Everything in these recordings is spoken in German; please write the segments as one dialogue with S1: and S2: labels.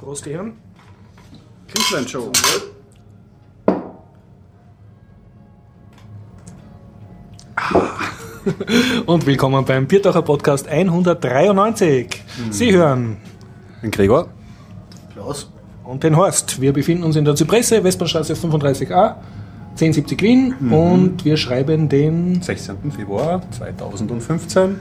S1: Prost, Ehren.
S2: Kingsland Show.
S1: Und willkommen beim Biertacher Podcast 193. Sie hören
S2: Den Gregor.
S3: Klaus.
S1: und den Horst. Wir befinden uns in der Zypresse, Westbahnstraße 35a, 1070 Wien und wir schreiben den
S2: 16. Februar 2015.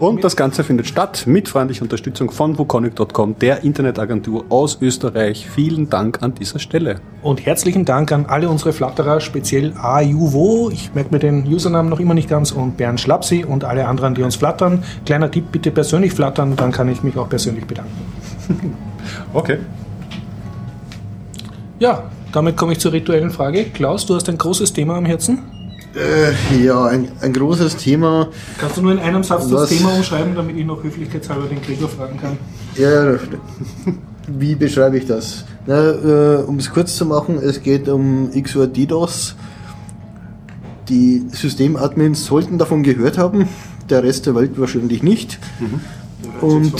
S2: Und das Ganze findet statt mit freundlicher Unterstützung von wukonic.com, der Internetagentur aus Österreich. Vielen Dank an dieser Stelle.
S1: und herzlichen Dank an alle unsere Flatterer, speziell AJUVO, ich merke mir den Usernamen noch immer nicht ganz, und Bernd Schlapsi und alle anderen, die uns flattern. Kleiner Tipp, bitte persönlich flattern, dann kann ich mich auch persönlich bedanken.
S2: Okay.
S1: Ja, damit komme ich zur rituellen Frage. Klaus, du hast ein großes Thema am Herzen.
S3: Äh, ja, ein, ein großes Thema.
S1: Kannst du nur in einem Satz das Thema umschreiben, damit ich noch höflichkeitshalber den Gregor fragen kann?
S3: Ja, wie beschreibe ich das? Na, äh, um es kurz zu machen, es geht um XOR DDoS. Die Systemadmins sollten davon gehört haben, der Rest der Welt wahrscheinlich nicht. Und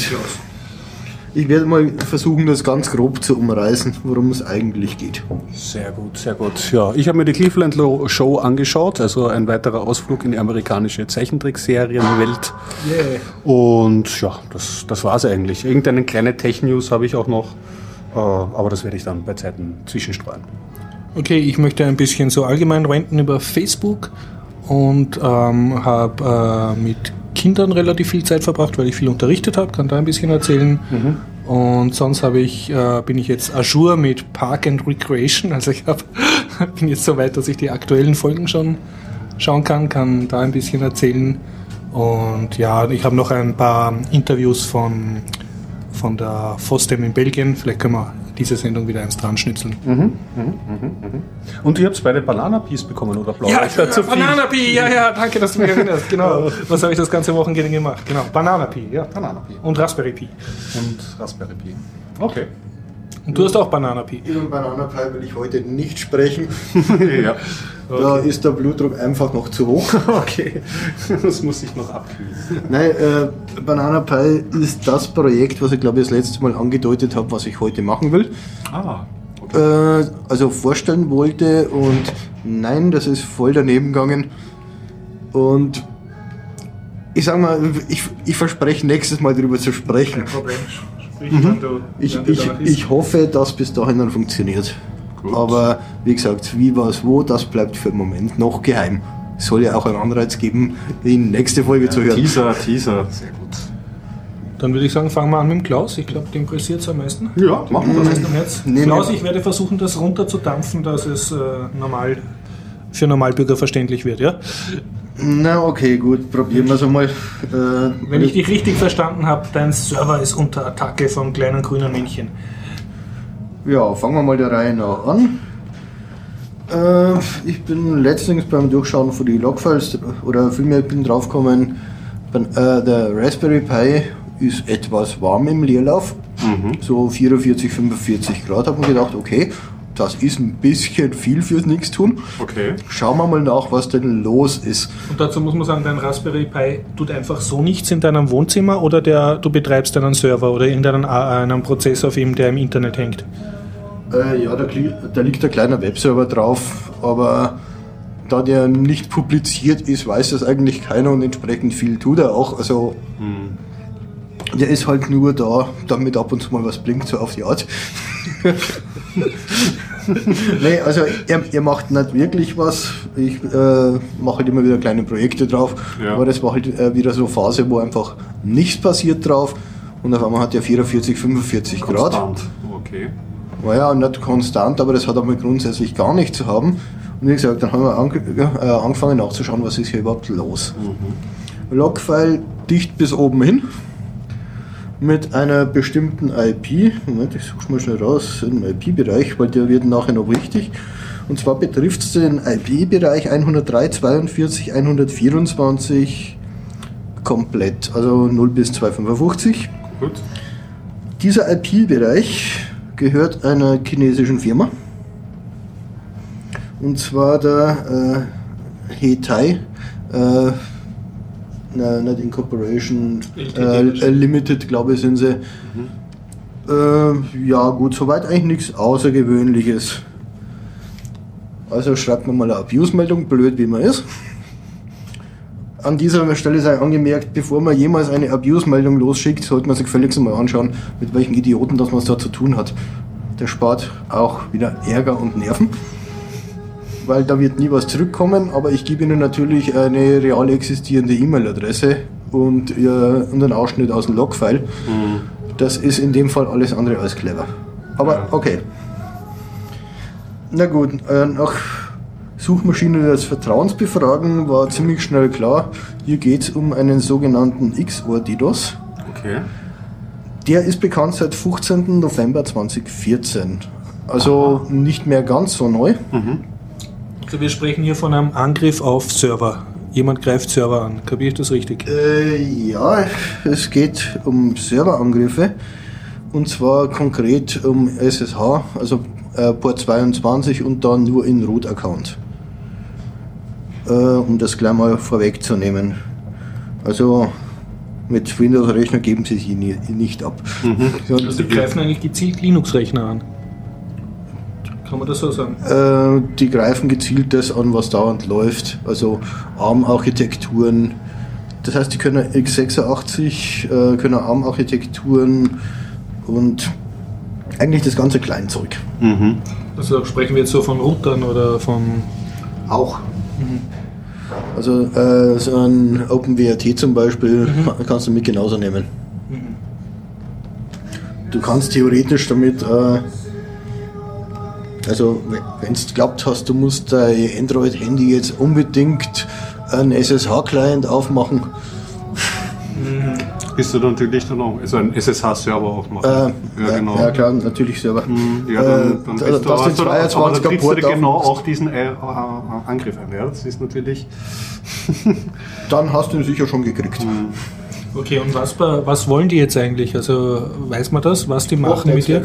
S3: ich werde mal versuchen, das ganz grob zu umreißen, worum es eigentlich geht.
S2: Sehr gut, sehr gut. Ja, ich habe mir die Cleveland Show angeschaut, also ein weiterer Ausflug in die amerikanische Zeichentrickserienwelt.
S1: Yeah.
S2: Und ja, das, das war es eigentlich. Irgendeine kleine Tech-News habe ich auch noch, äh, aber das werde ich dann bei Zeiten zwischenstreuen.
S1: Okay, ich möchte ein bisschen so allgemein ranten über Facebook und ähm, habe äh, mit Kindern relativ viel Zeit verbracht, weil ich viel unterrichtet habe, kann da ein bisschen erzählen. Und sonst habe ich, äh, bin ich jetzt Azure mit Park and Recreation, also ich hab, bin jetzt so weit, dass ich die aktuellen Folgen schon schauen kann, kann da ein bisschen erzählen. Und ja, ich habe noch ein paar Interviews von, von der FOSDEM in Belgien, vielleicht können wir diese Sendung wieder eins dran schnitzeln.
S2: Und ihr habt beide Banana Peas bekommen oder blau?
S1: Ja,
S2: Ich.
S1: Banana Pea, ja, ja, danke, dass du mich erinnerst. Genau. Was habe ich das ganze Wochenende gemacht? Genau, Banana Pea, ja.
S2: Banana Pea.
S1: Und Raspberry Pi.
S2: Und Raspberry Pi. Okay.
S1: Und du hast auch Banana Pi.
S3: Über Banana Pie will ich heute nicht sprechen.
S2: ja.
S3: Da ist der Blutdruck einfach noch zu hoch.
S2: Okay. Das muss ich noch abkühlen.
S3: Nein, äh, Banana Pie ist das Projekt, was ich glaube ich das letzte Mal angedeutet habe, was ich heute machen will.
S2: Ah.
S3: Äh, also vorstellen wollte und nein, das ist voll daneben gegangen. Und ich sag mal, ich, ich verspreche nächstes Mal darüber zu sprechen.
S1: Problem. Wenn du,
S3: Ich, ich, ich hoffe, dass bis dahin dann funktioniert.
S2: Gut.
S3: Aber wie gesagt, wie, was, wo, das bleibt für den Moment noch geheim. Es soll ja auch einen Anreiz geben, die nächste Folge zu hören.
S2: Teaser, Teaser. Sehr gut.
S1: Dann würde ich sagen, fangen wir an mit dem Klaus. Ich glaube, den pressiert es am meisten.
S2: Ja, machen wir
S1: Was
S2: das.
S1: am Herz?
S3: Nee,
S1: Klaus, ich werde versuchen, das runterzudampfen, dass es äh, normal für Normalbürger verständlich wird, ja?
S3: Na okay, gut, probieren wir es einmal. Äh,
S1: Wenn ich dich richtig verstanden habe, dein Server ist unter Attacke vom kleinen grünen Männchen.
S3: Ja, fangen wir mal der Reihe nach an. Äh, ich bin letztens beim Durchschauen von die Logfiles, oder vielmehr ich bin draufgekommen, äh, der Raspberry Pi ist etwas warm im Leerlauf, so 44, 45 Grad. Habe mir gedacht, okay, das ist ein bisschen viel fürs Nichtstun.
S2: Okay.
S3: Schauen wir mal nach, was denn los ist.
S1: Und dazu muss man sagen, dein Raspberry Pi tut einfach so nichts in deinem Wohnzimmer oder der, du betreibst einen Server oder irgendeinen A- einen Prozess auf ihm, der im Internet hängt.
S3: Äh, ja, da, da liegt ein kleiner Webserver drauf, aber da der nicht publiziert ist, weiß das eigentlich keiner und entsprechend viel tut er auch. Also der ist halt nur da, damit ab und zu mal was blinkt, so auf die Art. nee, also er, er macht nicht wirklich was. Ich äh, mache halt immer wieder kleine Projekte drauf.
S2: Ja.
S3: Aber das war halt äh, wieder so eine Phase, wo einfach nichts passiert drauf. Und auf einmal hat er 44, 45 Grad.
S2: Konstant. Okay.
S3: War ja nicht konstant, aber das hat aber grundsätzlich gar nicht zu haben. Und wie gesagt, dann haben wir ange äh, angefangen nachzuschauen, was ist hier überhaupt los. Logfile dicht bis oben hin mit einer bestimmten IP. Moment, ich suche mal schnell raus, den IP-Bereich, weil der wird nachher noch wichtig. Und zwar betrifft es den IP-Bereich 103, 42, 124 komplett, also 0 bis 255.
S2: Gut.
S3: Dieser IP-Bereich gehört einer chinesischen Firma. Und zwar der äh, Hetai, äh, na, nicht Incorporation, äh, äh, Limited, glaube ich, sind sie. Äh, ja, gut, soweit eigentlich nichts Außergewöhnliches. Also schreibt man mal eine Abuse-Meldung, blöd wie man ist. An dieser Stelle sei angemerkt, bevor man jemals eine Abuse-Meldung losschickt, sollte man sich völlig mal anschauen, mit welchen Idioten das man es da zu tun hat. Der spart auch wieder Ärger und Nerven, weil da wird nie was zurückkommen, aber ich gebe Ihnen natürlich eine real existierende E-Mail-Adresse und, äh, und einen Ausschnitt aus dem Logfile. Das ist in dem Fall alles andere als clever. Aber okay. Na gut, äh, nach Suchmaschine des Vertrauens befragen war ziemlich schnell klar, hier geht es um einen sogenannten XOR-DDoS.
S2: Okay.
S3: Der ist bekannt seit 15. November 2014. Also nicht mehr ganz so neu.
S1: Also wir sprechen hier von einem Angriff auf Server. Jemand greift Server an. Kapiere ich das richtig?
S3: Äh, ja, es geht um Serverangriffe. Und zwar konkret um SSH, also äh, Port 22 und dann nur in Root-Account. Äh, um das gleich mal vorwegzunehmen. Also mit Windows-Rechner geben sie sich nie, nicht ab. Ja,
S1: Also die greifen eigentlich gezielt Linux-Rechner an. Kann man das so sagen?
S3: Äh, die greifen gezielt das an, was dauernd läuft. Also ARM-Architekturen. Das heißt, die können x86, äh, können ARM-Architekturen und eigentlich das ganze Kleinzeug.
S1: Also sprechen wir jetzt so von Routern oder von...
S3: Auch. Also äh, so ein OpenWRT zum Beispiel kannst du mit genauso nehmen. Du kannst theoretisch damit, äh, also wenn du glaubt hast, du musst dein Android-Handy jetzt unbedingt einen SSH-Client aufmachen,
S2: Bist du natürlich dann auch, also ein SSH-Server auch machen.
S3: äh, ja, ja klar, natürlich selber.
S2: Ja, dann,
S3: Äh,
S2: dann
S3: da-
S2: bist du,
S3: dass
S2: hast
S3: du
S2: du,
S3: den
S2: aber
S3: 22er
S2: da trittst du genau auch diesen äh, äh, Angriff ein. Ja? Das ist natürlich.
S3: Dann hast du ihn sicher schon gekriegt.
S1: Okay, und was, bei- was wollen die jetzt eigentlich? Also weiß man das, was die machen mit dir?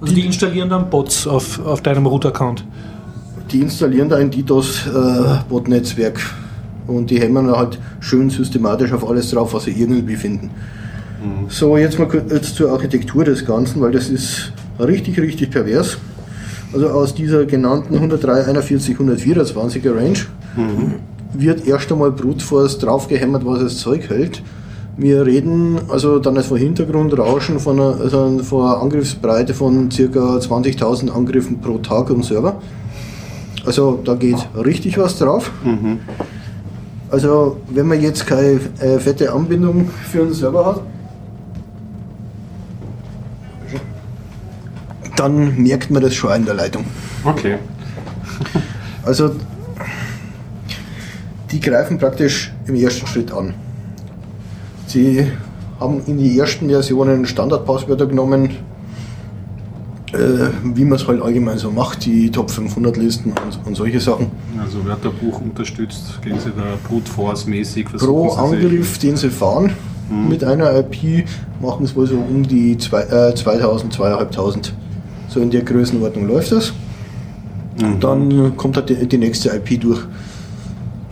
S1: Also die installieren dann Bots auf, auf deinem Root-Account.
S3: Die installieren da ein DDoS-Bot-Netzwerk und die hämmern halt schön systematisch auf alles drauf, was sie irgendwie finden. So, jetzt mal kurz jetzt zur Architektur des Ganzen, weil das ist richtig, richtig pervers. Also aus dieser genannten 103, 41, 124er Range wird erst einmal Brute Force draufgehämmert, was das Zeug hält. Wir reden also dann als Hintergrundrauschen von einer, also von einer Angriffsbreite von ca. 20.000 Angriffen pro Tag am Server. Also da geht richtig was drauf. Also wenn man jetzt keine äh, fette Anbindung für einen Server hat, dann merkt man das schon in der Leitung.
S2: Okay.
S3: Also die greifen praktisch im ersten Schritt an. Sie haben in die ersten Versionen Standardpasswörter genommen, äh, wie man es halt allgemein so macht, die Top 500 Listen und, und solche Sachen.
S2: Also Wörterbuch unterstützt, gehen Sie da Brute Force mäßig
S3: Pro
S2: Sie
S3: Angriff, den sie fahren, mit einer IP machen es wohl so um die zwei, äh, 2000, 2500. So in der Größenordnung läuft das. Und dann kommt halt die, die nächste IP durch.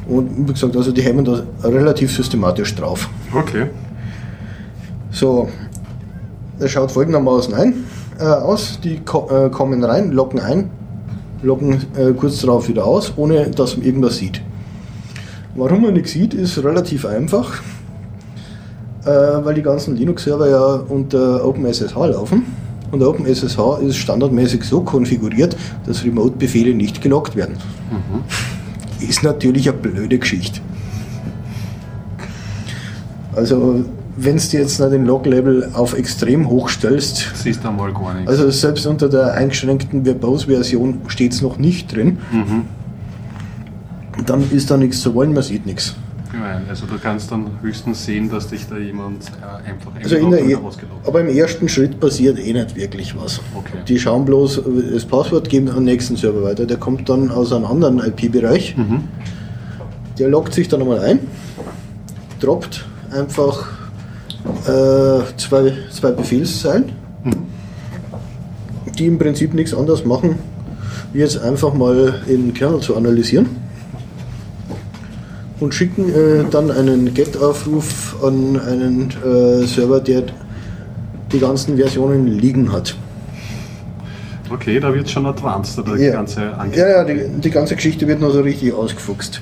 S3: Und wie gesagt, also die hämmern da relativ systematisch drauf.
S2: Okay.
S3: So, das schaut folgendermaßen ein, äh, aus. Die ko äh, kommen rein, loggen ein, loggen äh, kurz darauf wieder aus, ohne dass man irgendwas sieht. Warum man nichts sieht, ist relativ einfach, äh, weil die ganzen Linux-Server ja unter OpenSSH laufen. Und OpenSSH ist standardmäßig so konfiguriert, dass Remote-Befehle nicht gelockt werden. Ist natürlich eine blöde Geschichte. Also, wenn du jetzt noch den Log-Level auf extrem hoch stellst,
S2: Siehst du mal gar nichts.
S3: also selbst unter der eingeschränkten Verbose-Version steht es noch nicht drin, dann ist da nichts zu wollen, man sieht nichts.
S2: Gemein. Also du kannst dann höchstens sehen, dass dich da jemand äh, einfach
S3: Also in der e aber im ersten Schritt passiert eh nicht wirklich was.
S2: Okay.
S3: Die schauen bloß das Passwort, geben an den nächsten Server weiter. Der kommt dann aus einem anderen IP-Bereich. Der loggt sich dann nochmal ein, droppt einfach äh, zwei, zwei Befehlszeilen, die im Prinzip nichts anderes machen, wie jetzt einfach mal in den Kernel zu analysieren und schicken äh, dann einen GET-Aufruf an einen äh, Server, der die ganzen Versionen liegen hat.
S2: Okay, da wird schon advanced, oder die
S3: Ja.
S2: ganze Ange
S3: Ja, ja, die, die ganze Geschichte wird noch so richtig ausgefuchst.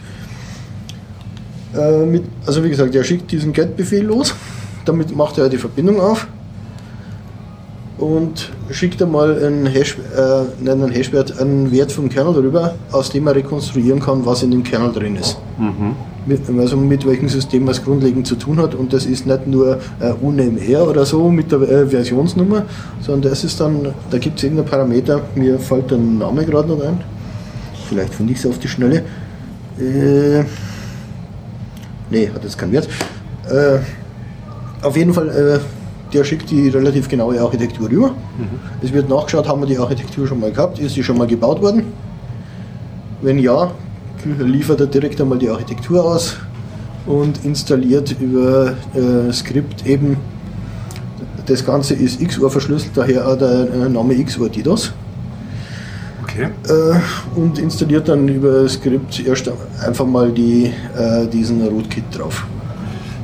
S3: Äh, mit, also wie gesagt, er schickt diesen Get-Befehl los, damit macht er die Verbindung auf und schickt einmal einen, Hash, äh, nein, einen Hashwert, einen Wert vom Kernel drüber, aus dem er rekonstruieren kann, was in dem Kernel drin ist. Mit, also mit welchem System was grundlegend zu tun hat und das ist nicht nur äh, UNMR oder so mit der äh, Versionsnummer, sondern das ist dann, da gibt es irgendeinen Parameter, mir fällt der Name gerade noch ein, vielleicht finde ich es auf die Schnelle. Äh, nee, hat jetzt keinen Wert. Äh, auf jeden Fall, äh, der schickt die relativ genaue Architektur rüber. Es wird nachgeschaut, haben wir die Architektur schon mal gehabt, ist die schon mal gebaut worden? Wenn ja, liefert er direkt einmal die Architektur aus und installiert über äh, Skript eben, das Ganze ist XOR verschlüsselt, daher auch der äh, Name XOR DDoS
S2: Okay.
S3: äh, und installiert dann über Skript erst einfach mal die, äh, diesen Rootkit drauf.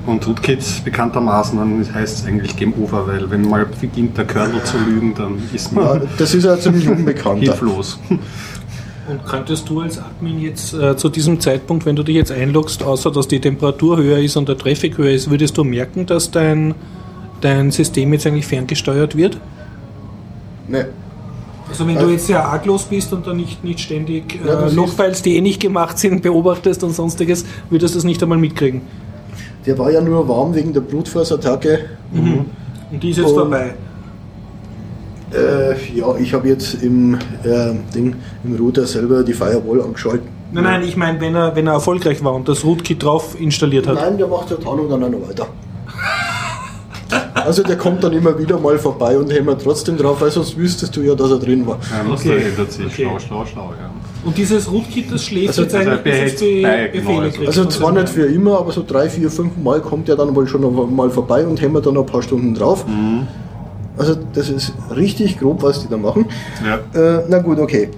S2: Und Rootkit bekanntermaßen, dann heißt es eigentlich Game Over, weil wenn mal beginnt der Kernel zu lügen, dann ist
S3: Ja,
S2: man
S3: das ist ja ziemlich unbekannter.
S2: hilflos.
S1: Und könntest du als Admin jetzt äh, zu diesem Zeitpunkt, wenn du dich jetzt einloggst, außer dass die Temperatur höher ist und der Traffic höher ist, würdest du merken, dass dein, dein System jetzt eigentlich ferngesteuert wird?
S3: Nee.
S1: Also wenn du jetzt sehr arglos bist und dann nicht, nicht ständig
S3: Ja,
S1: äh,
S3: das
S1: Logfiles, die eh nicht gemacht sind, beobachtest und sonstiges, würdest du das nicht einmal mitkriegen.
S3: Der war ja nur warm wegen der Blutforce-Attacke.
S1: Und die ist jetzt
S3: Und-
S1: vorbei.
S3: Äh, ja, ich habe jetzt im, äh, Ding, im Router selber die Firewall angeschaltet.
S1: Nein, nein, ich meine, wenn er, wenn er erfolgreich war und das Rootkit drauf installiert hat.
S3: Nein, der macht der Tarnung dann auch noch weiter. Also der kommt dann immer wieder mal vorbei und hämmert trotzdem drauf, weil sonst wüsstest du ja, dass er drin war.
S2: Ja,
S1: Okay.
S2: ändert sich.
S1: Okay.
S2: Schlau, schlau, schlau, ja.
S1: Und dieses Rootkit, das schläft
S3: Also-
S1: jetzt
S2: also
S1: eigentlich, bis die
S2: bei,
S1: Befehle
S2: also-
S1: kriegt.
S3: Also zwar
S1: so.
S3: nicht für immer, aber so drei, vier, fünf Mal kommt er dann wohl schon noch mal vorbei und hämmert dann noch ein paar Stunden drauf. Also das ist richtig grob, was die da machen.
S2: Ja.
S3: Äh, na gut, okay.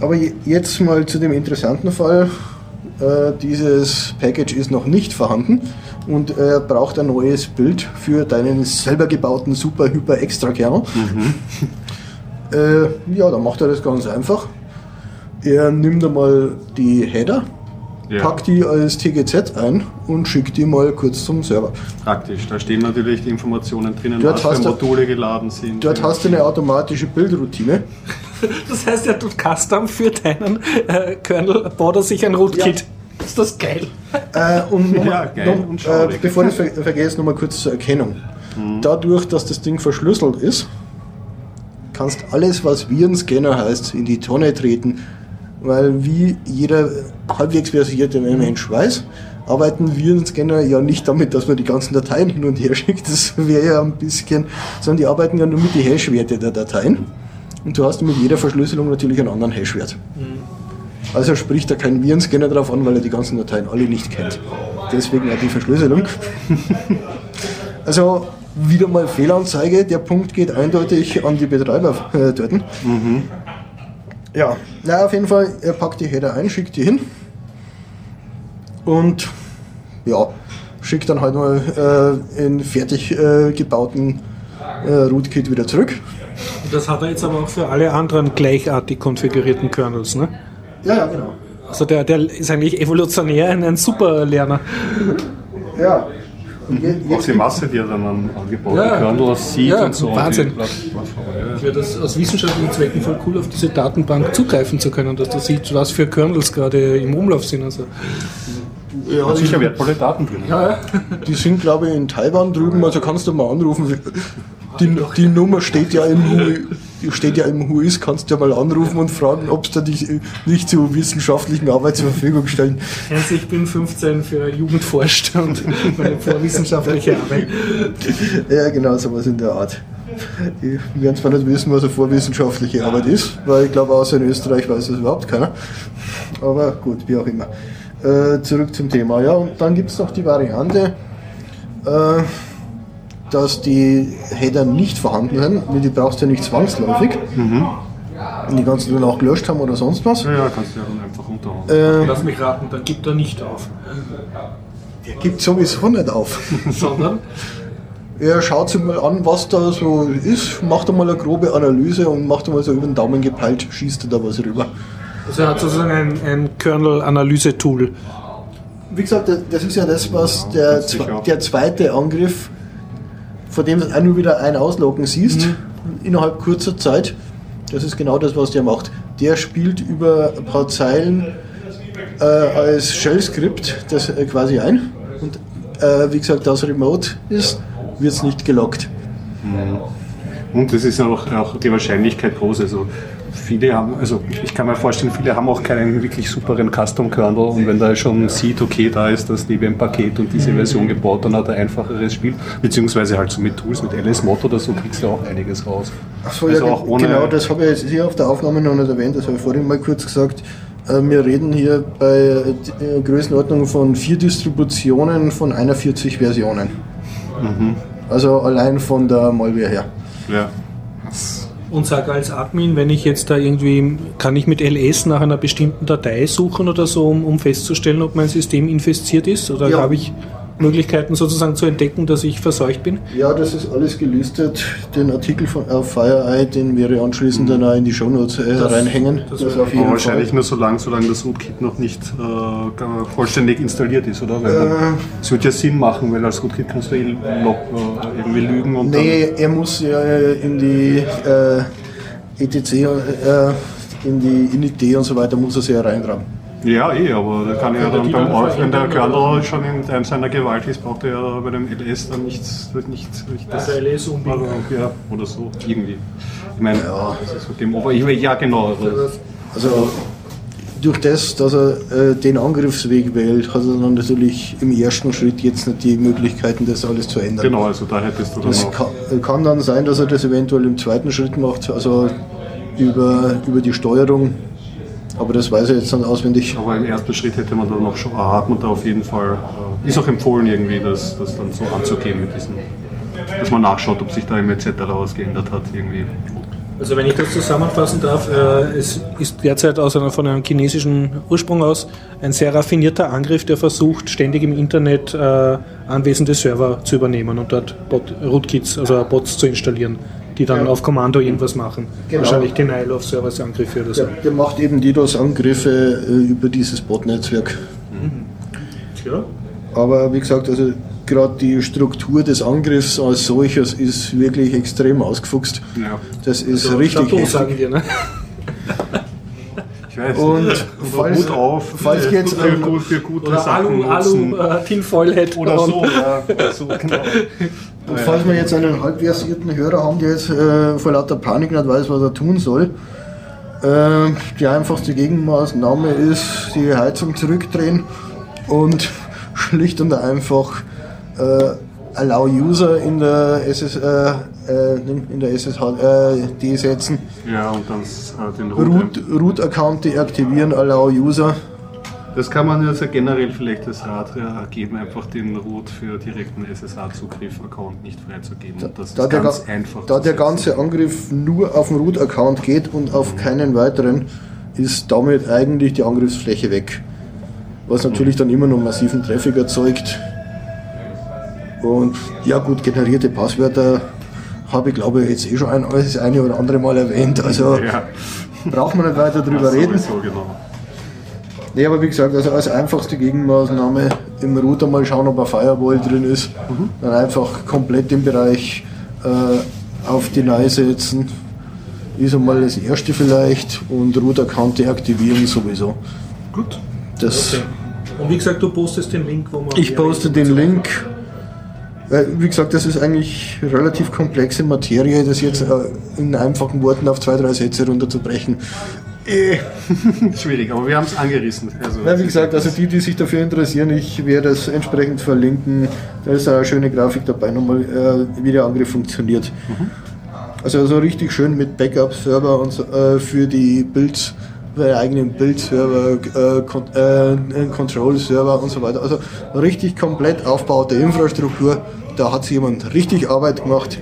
S3: Aber je- jetzt mal zu dem interessanten Fall. Äh, dieses Package ist noch nicht vorhanden und er braucht ein neues Bild für deinen selber gebauten Super Hyper Extra Kernel. äh, ja, dann macht er das ganz einfach. Er nimmt einmal die Header,
S2: Ja.
S3: packt die als TGZ ein und schickt die mal kurz zum Server.
S2: Praktisch. Da stehen natürlich die Informationen drinnen,
S3: Dort
S2: was für
S3: hast du-
S2: Module geladen sind.
S3: Dort hast du eine automatische Bildroutine.
S1: Das heißt, er tut Custom für deinen äh, Kernel, baut er sich ein Rootkit. Ist das geil?
S3: Äh, und noch
S2: Ja, geil
S3: noch,
S2: und
S3: äh, bevor ich ver vergesse, nochmal kurz zur Erkennung. Dadurch, dass das Ding verschlüsselt ist, kannst alles, was Virenscanner heißt, in die Tonne treten. Weil wie jeder halbwegs versierte Mensch weiß, arbeiten Virenscanner ja nicht damit, dass man die ganzen Dateien hin und her schickt. Das wäre ja ein bisschen, sondern die arbeiten ja nur mit den Hashwerte der Dateien. Und du hast mit jeder Verschlüsselung natürlich einen anderen Hashwert. Also spricht da kein Virenscanner drauf an, weil er die ganzen Dateien alle nicht kennt. Deswegen auch die Verschlüsselung. Also wieder mal Fehlanzeige. Der Punkt geht eindeutig an die Betreiber äh, dort. Ja, na auf jeden Fall, er packt die Header ein, schickt die hin und ja, schickt dann halt mal äh, in fertig äh, gebauten äh, Rootkit wieder zurück.
S1: Das hat er jetzt aber auch für alle anderen gleichartig konfigurierten Kernels, ne?
S3: Ja, ja, genau.
S1: Also der, der ist eigentlich evolutionär ein, Superlerner.
S3: Ja. Und je,
S2: Auch die Masse, die er dann an angebauten
S1: Ja.
S2: Kernel sieht
S1: Ja,
S2: und so.
S1: Wahnsinn.
S2: Plattform, ja.
S1: Ich wäre das aus wissenschaftlichen Zwecken voll cool, auf diese Datenbank zugreifen zu können, dass du siehst, was für Kernels gerade im Umlauf sind. Also.
S3: ja,
S2: Hat
S3: die,
S2: sicher wertvolle Daten drin.
S3: die sind, glaube ich, in Taiwan drüben, also kannst du mal anrufen. Die, die Nummer steht ja im steht ja im HUIS, kannst du ja mal anrufen und fragen, ob sie dich nicht zur wissenschaftlichen Arbeit zur Verfügung stellen.
S1: Also ich bin 15 für Jugend forscht und meine vorwissenschaftliche Arbeit.
S3: Ja, genau, sowas in der Art. Die werden zwar nicht wissen, was eine vorwissenschaftliche Arbeit ist, weil ich glaube, außer in Österreich weiß das überhaupt keiner. Aber gut, wie auch immer. Äh, zurück zum Thema. Ja, und dann gibt es noch die Variante, äh, dass die Header nicht vorhanden sind. Die brauchst du ja nicht zwangsläufig. Wenn die ganzen dann auch gelöscht haben oder sonst was.
S2: Ja, ja, kannst du ja dann einfach runterhauen.
S3: Äh,
S1: Lass mich raten, da gibt er nicht auf.
S3: der gibt sowieso nicht auf.
S1: Sondern
S3: er schaut sich mal an, was da so ist, macht einmal eine grobe Analyse und macht einmal so über den Daumen gepeilt, schießt er da was rüber.
S1: Also er hat sozusagen ein, ein Kernel-Analyse-Tool.
S3: Wie gesagt, das ist ja das, was der, der zweite Angriff, von dem du auch nur wieder ein Ausloggen siehst, innerhalb kurzer Zeit. Das ist genau das, was der macht. Der spielt über ein paar Zeilen äh, als Shell-Skript das äh, quasi ein. Und äh, wie gesagt, da es remote ist, wird es nicht gelockt.
S2: Und es ist auch, auch die Wahrscheinlichkeit groß. Also viele haben, also ich kann mir vorstellen, viele haben auch keinen wirklich superen Custom-Kernel und wenn der schon sieht, okay, da ist das Debian-Paket und diese Version gebaut, dann hat er einfacheres Spiel, beziehungsweise halt so mit Tools, mit LS-Mod oder so kriegst du auch einiges raus.
S3: Achso,
S2: Also
S3: ja,
S2: auch ohne-
S3: genau, das habe ich jetzt hier auf der Aufnahme noch nicht erwähnt, das habe ich vorhin mal kurz gesagt. Äh, Wir reden hier bei äh, Größenordnung von vier Distributionen von 41 Versionen.
S2: Mhm.
S3: Also allein von der Malware her.
S2: Ja.
S1: Und sage als Admin, wenn ich jetzt da irgendwie, kann ich mit LS nach einer bestimmten Datei suchen oder so, um, um festzustellen, ob mein System infiziert ist? Oder
S3: Ja.
S1: habe ich Möglichkeiten sozusagen zu entdecken, dass ich verseucht bin?
S3: Ja, das ist alles gelistet. Den Artikel von auf FireEye, den wäre anschließend dann auch in die Shownotes äh,
S1: Das-
S3: reinhängen.
S1: das
S3: Das, auf
S2: Aber
S3: jeden
S2: wahrscheinlich
S3: Fall.
S2: nur so lange, solange das Rootkit noch nicht äh, vollständig installiert ist, oder? Weil
S3: Äh.
S2: dann, es wird ja Sinn machen, weil als Rootkit kannst du eh äh, irgendwie lügen und
S3: Nee, er muss ja in die äh, ETC, äh, in die Init und so weiter, muss er sich ja reintragen.
S2: Ja, eh, aber da kann ja
S1: Könnte
S2: dann beim Org, wenn der
S1: oder?
S2: schon in, in seiner Gewalt ist, braucht er ja bei dem LS dann nichts, nicht, nicht das,
S1: Also LS umbiegen.
S2: Also, ja, oder so, irgendwie. Ich meine,
S3: Ja.
S2: das ist mit dem, aber ich, ja genau. Aber,
S3: Also durch das, dass er äh, den Angriffsweg wählt, hat er dann natürlich im ersten Schritt jetzt nicht die Möglichkeiten, das alles zu ändern.
S2: genau, also da hättest du dann
S3: Das kann, kann dann sein, dass er das eventuell im zweiten Schritt macht, also über, über die Steuerung. Aber das weiß er jetzt dann auswendig.
S2: Aber im ersten Schritt hätte man dann noch schon, ah, hat man da auf jeden Fall, äh, ist auch empfohlen irgendwie, das, das dann so anzugehen mit diesem, dass man nachschaut, ob sich da im etc. was geändert hat irgendwie.
S1: Also wenn ich das zusammenfassen darf, äh, es ist derzeit aus einer, von einem chinesischen Ursprung aus ein sehr raffinierter Angriff, der versucht, ständig im Internet äh, anwesende Server zu übernehmen und dort Bot, Rootkits, also Bots zu installieren, die dann
S3: Ja.
S1: auf Kommando irgendwas machen.
S3: Genau.
S1: Wahrscheinlich Denial of Service Angriffe oder so.
S3: Der, der macht eben DDoS-Angriffe äh, über dieses Bot-Netzwerk.
S1: Ja.
S3: Aber wie gesagt, also gerade die Struktur des Angriffs als solches ist wirklich extrem ausgefuchst.
S2: Ja.
S3: Das ist
S1: So,
S3: richtig
S1: Chapeau, sagen wir, ne?
S2: Ich weiß
S3: Und
S2: nicht.
S3: falls-
S2: Hut auf
S3: falls
S2: für,
S3: jetzt
S2: für,
S3: ein-
S2: gut, für gute
S1: Oder
S2: Sachen
S1: Alu,
S2: nutzen.
S1: Alu äh, Tinfoil Head
S2: Oder so, ja. Oder so, genau.
S3: Und falls wir jetzt einen halbversierten Hörer haben, der jetzt äh, vor lauter Panik nicht weiß, was er tun soll, äh, die einfachste Gegenmaßnahme ist, die Heizung zurückdrehen und schlicht und einfach äh, Allow User in der, SS, äh, äh, in der SSH äh, desetzen,
S2: Ja, und dann äh, den Root.
S3: Root, Root Account deaktivieren, Allow User.
S2: Das kann man also generell vielleicht als Rat äh, geben, einfach den Root für direkten SSH-Zugriff-Account nicht freizugeben. Und das
S3: Da
S2: ist
S3: der,
S2: ganz
S3: ga-
S2: einfach.
S3: da der ganze Angriff nur auf den Root-Account geht und auf keinen weiteren, ist damit eigentlich die Angriffsfläche weg. Was natürlich dann immer noch massiven Traffic erzeugt. Und ja gut, generierte Passwörter habe ich glaube ich jetzt eh schon ein, das eine oder andere Mal erwähnt. Also
S2: Ja,
S3: braucht man nicht weiter drüber
S2: ja,
S3: reden.
S2: genau.
S3: Nee, aber wie gesagt, also als einfachste Gegenmaßnahme im Router mal schauen, ob ein Firewall drin ist. Dann einfach komplett den Bereich äh, auf Deny setzen. Ist einmal das erste vielleicht und Root-Account deaktivieren sowieso.
S2: Gut.
S3: Das,
S1: Und wie gesagt, du postest den Link, wo man.
S3: Ich poste den Link. Weil, Wie gesagt, das ist eigentlich relativ komplexe Materie, das jetzt äh, in einfachen Worten auf zwei, drei Sätze runterzubrechen. Äh,
S2: Schwierig, aber wir haben es angerissen. Also,
S3: Ja, wie gesagt, also die, die sich dafür interessieren, ich werde es entsprechend verlinken. Da ist eine schöne Grafik dabei, nochmal, äh, wie der Angriff funktioniert. Also so richtig schön mit Backup-Server und so, äh, für die Builds, für eigenen Build-Server, äh, äh, Control-Server und so weiter. Also richtig komplett aufbaute Infrastruktur. Da hat sich jemand richtig Arbeit gemacht.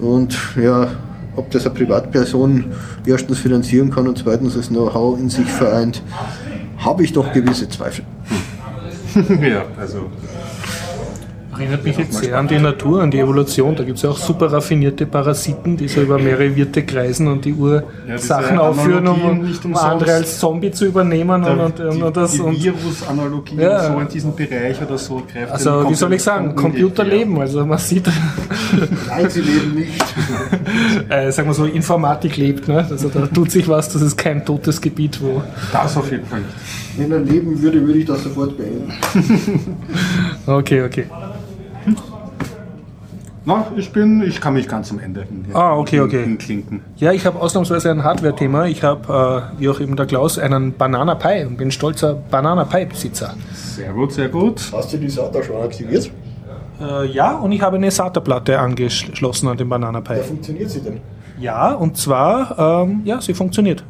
S3: Und ja, ob das eine Privatperson erstens finanzieren kann und zweitens das Know-how in sich vereint, habe ich doch gewisse Zweifel.
S2: ja, also
S1: Erinnert mich jetzt sehr an die Natur, an die Evolution. Da gibt es ja auch super raffinierte Parasiten, die so über mehrere Wirte kreisen und die Ursachen
S2: diese
S1: aufführen, um, um andere als Zombie zu übernehmen und, und,
S2: die,
S1: und, und das.
S2: die
S1: Und,
S2: Virus-Analogie
S1: Ja.
S2: so in diesem Bereich oder so greift.
S1: also, wie soll ich sagen,
S2: ungefähr.
S1: Computerleben. Also, man sieht,
S3: Nein, sie leben nicht.
S1: äh, sagen wir so, Informatik lebt. Ne? Also, da tut sich was, das ist kein totes Gebiet, wo.
S2: Das auf jeden Fall nicht.
S3: Wenn er leben würde, würde ich das sofort beenden.
S1: Okay, okay.
S2: Na, ich bin, ich kann mich ganz am Ende hin,
S1: Ah, okay, okay.
S2: hinklinken.
S1: Ja, ich habe ausnahmsweise ein Hardware-Thema. Ich habe, äh, wie auch eben der Klaus, einen Banana Pi und bin stolzer Banana Pi-Besitzer.
S2: Sehr gut, sehr gut.
S3: Hast du die SATA schon aktiviert?
S1: Äh, ja, und ich habe eine SATA-Platte angeschlossen an den Banana Pi.
S3: Wie funktioniert sie denn?
S1: Ja, und zwar, ähm, ja, sie funktioniert.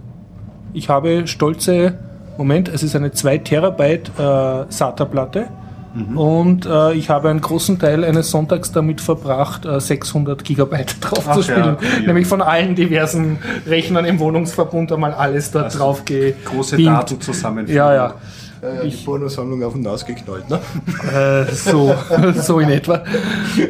S1: Ich habe stolze, Moment, es ist eine 2 Terabyte äh, SATA-Platte und äh, ich habe einen großen Teil eines Sonntags damit verbracht, äh, 600 Gigabyte drauf
S2: Ach
S1: zu
S2: ja, okay, ja.
S1: Nämlich von allen diversen Rechnern im Wohnungsverbund einmal alles da drauf
S2: Große
S1: gebeamt.
S2: Daten zusammenführen.
S1: Ja, ja.
S3: Äh, die Pornosammlung auf den Nas geknallt, ne?
S1: Äh, so, so in etwa.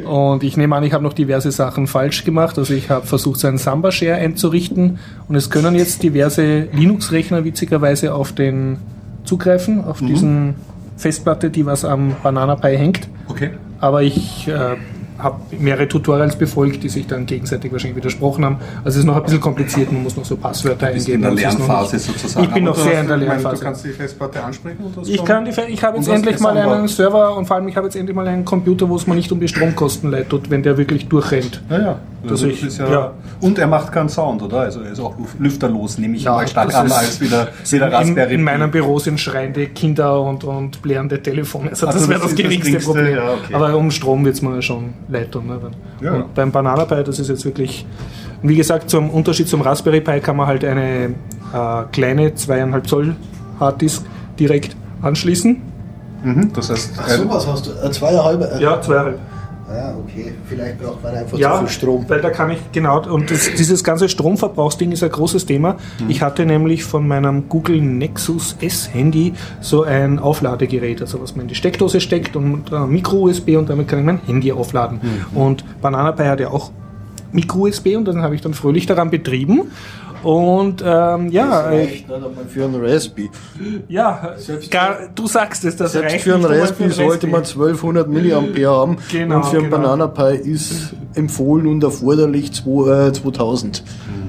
S1: Und ich nehme an, ich habe noch diverse Sachen falsch gemacht. Also ich habe versucht, so einen Samba-Share einzurichten. Und es können jetzt diverse Linux-Rechner witzigerweise auf den zugreifen, auf diesen Festplatte, die was am Banana Pi hängt.
S2: Okay.
S1: Aber ich äh, habe mehrere Tutorials befolgt, die sich dann gegenseitig wahrscheinlich widersprochen haben. Also es ist noch ein bisschen kompliziert, man muss noch so Passwörter eingeben.
S2: in der Lernphase sozusagen.
S1: Ich bin noch sehr in der Lernphase.
S2: Du kannst die Festplatte ansprechen
S1: Ich, kann die, ich habe jetzt endlich mal einen Server und vor allem ich habe jetzt endlich mal einen Computer, wo es mir nicht um die Stromkosten leid tut, wenn der wirklich durchrennt.
S2: Ja, ja. Also
S1: ich-
S2: das ist ja,
S1: ja.
S2: Und er macht keinen Sound, oder? Also er ist auch lüfterlos, nehme ich
S1: Ja,
S2: mal stark
S1: das
S2: an, als wieder, wieder
S1: In,
S2: Raspberry
S1: in
S2: Pi.
S1: meinem Büro sind schreiende Kinder und, und blärende Telefone. Also
S2: Also
S1: das wäre
S2: das
S1: das,
S2: das
S1: geringste Problem.
S2: ja, okay.
S1: Aber um Strom wird es mir schon leid tun. Ne?
S2: Ja.
S1: Und beim Banana Pi, das ist jetzt wirklich. Und wie gesagt, zum Unterschied zum Raspberry Pi kann man halt eine äh, kleine 2,5 Zoll Harddisk direkt anschließen.
S2: Mhm, das heißt,
S3: Ach, sowas hast du. Äh, zweieinhalb? Äh,
S1: Ja, 2,5.
S3: Ah, okay. Vielleicht braucht man einfach
S1: Ja,
S3: zu viel Strom.
S1: weil da kann ich, genau, und das, dieses ganze Stromverbrauchsding ist ein großes Thema.
S3: Mhm.
S1: Ich hatte nämlich von meinem Google Nexus S Handy so ein Aufladegerät, also was man in die Steckdose steckt und äh, Micro-USB und damit kann ich mein Handy aufladen.
S3: Mhm.
S1: Und Banana Pi hat ja auch Micro-USB und dann habe ich dann fröhlich daran betrieben. Und ähm, ja,
S3: Das
S1: äh,
S3: reicht nicht einmal für einen Raspberry.
S1: ja, gar, du sagst es, das
S3: Selbst
S1: reicht
S3: für einen
S1: einen
S3: sollte man 1200 Milliampere haben.
S1: Genau,
S3: und für einen
S1: genau.
S3: Banana Pi ist empfohlen und erforderlich zwei- äh, 2000.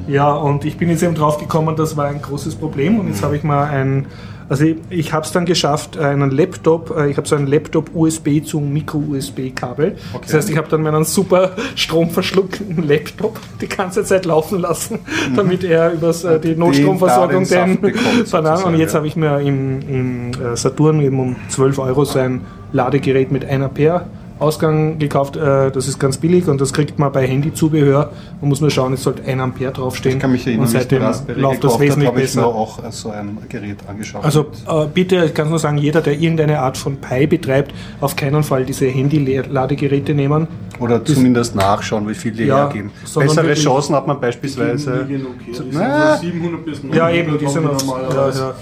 S1: Ja, und ich bin jetzt eben drauf gekommen, das war ein großes Problem und jetzt habe ich mal ein, also ich, ich habe es dann geschafft, einen Laptop, äh, ich habe so ein Laptop USB zum Micro-USB-Kabel. Das heißt, ich habe dann meinen super stromverschluckten Laptop die ganze Zeit laufen lassen, damit er über äh, die Notstromversorgung
S2: den
S1: den
S2: bekommt.
S1: Und jetzt
S2: ja.
S1: habe ich mir im, im äh, Saturn eben um 12 Euro so ein Ladegerät mit 1 Ampere Ausgang gekauft. Äh, das ist ganz billig und das kriegt man bei Handyzubehör. Man muss nur schauen, es sollte 1 Ampere draufstehen.
S2: Ich kann mich erinnern,
S1: und seitdem läuft das wesentlich
S2: habe, habe ich mir
S1: besser.
S2: auch äh, so ein Gerät angeschaut.
S1: Also äh, bitte, ich kann nur sagen, jeder, der irgendeine Art von Pi betreibt, auf keinen Fall diese Handy-Ladegeräte nehmen.
S2: Oder zumindest nachschauen, wie viel die
S1: Ja,
S2: hergeben. Bessere Chancen hat man beispielsweise.
S3: Na, 700 bis 900
S1: Ja, eben, die sind
S3: wir
S1: ja,
S3: normalerweise.
S1: ja.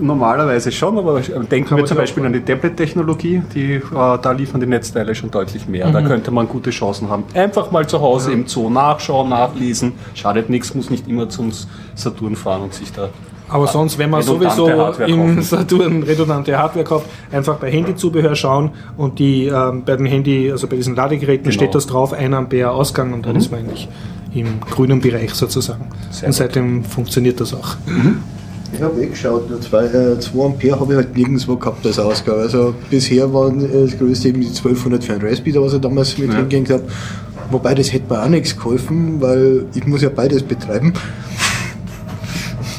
S2: Normalerweise schon, aber denken wir zum Beispiel an die Tablet-Technologie, die, äh, da liefern die Netzteile schon deutlich mehr.
S1: Mhm.
S2: Da könnte man gute Chancen haben. Einfach mal zu Hause im Zoo nachschauen, nachlesen. Schadet nichts, muss nicht immer zum Saturn fahren und sich da.
S1: Aber sonst, wenn man sowieso im. Saturn redundante Hardware kauft, einfach bei Handyzubehör schauen und die ähm, bei den Handy, also bei diesen Ladegeräten
S2: Genau.
S1: steht das drauf, 1 Ampere Ausgang und dann ist man eigentlich im grünen Bereich sozusagen.
S2: Sehr
S1: und
S2: gut.
S1: seitdem funktioniert das auch.
S3: Ich habe weggeschaut, nur 2 äh, zwei Ampere habe ich halt nirgendwo gehabt als Ausgabe. Also bisher waren äh, das größte eben die 1200 für ein Raspberry, was ich damals mit
S2: Ja.
S3: hingehängt habe. Wobei das hätte mir auch nichts geholfen, weil ich muss ja beides betreiben.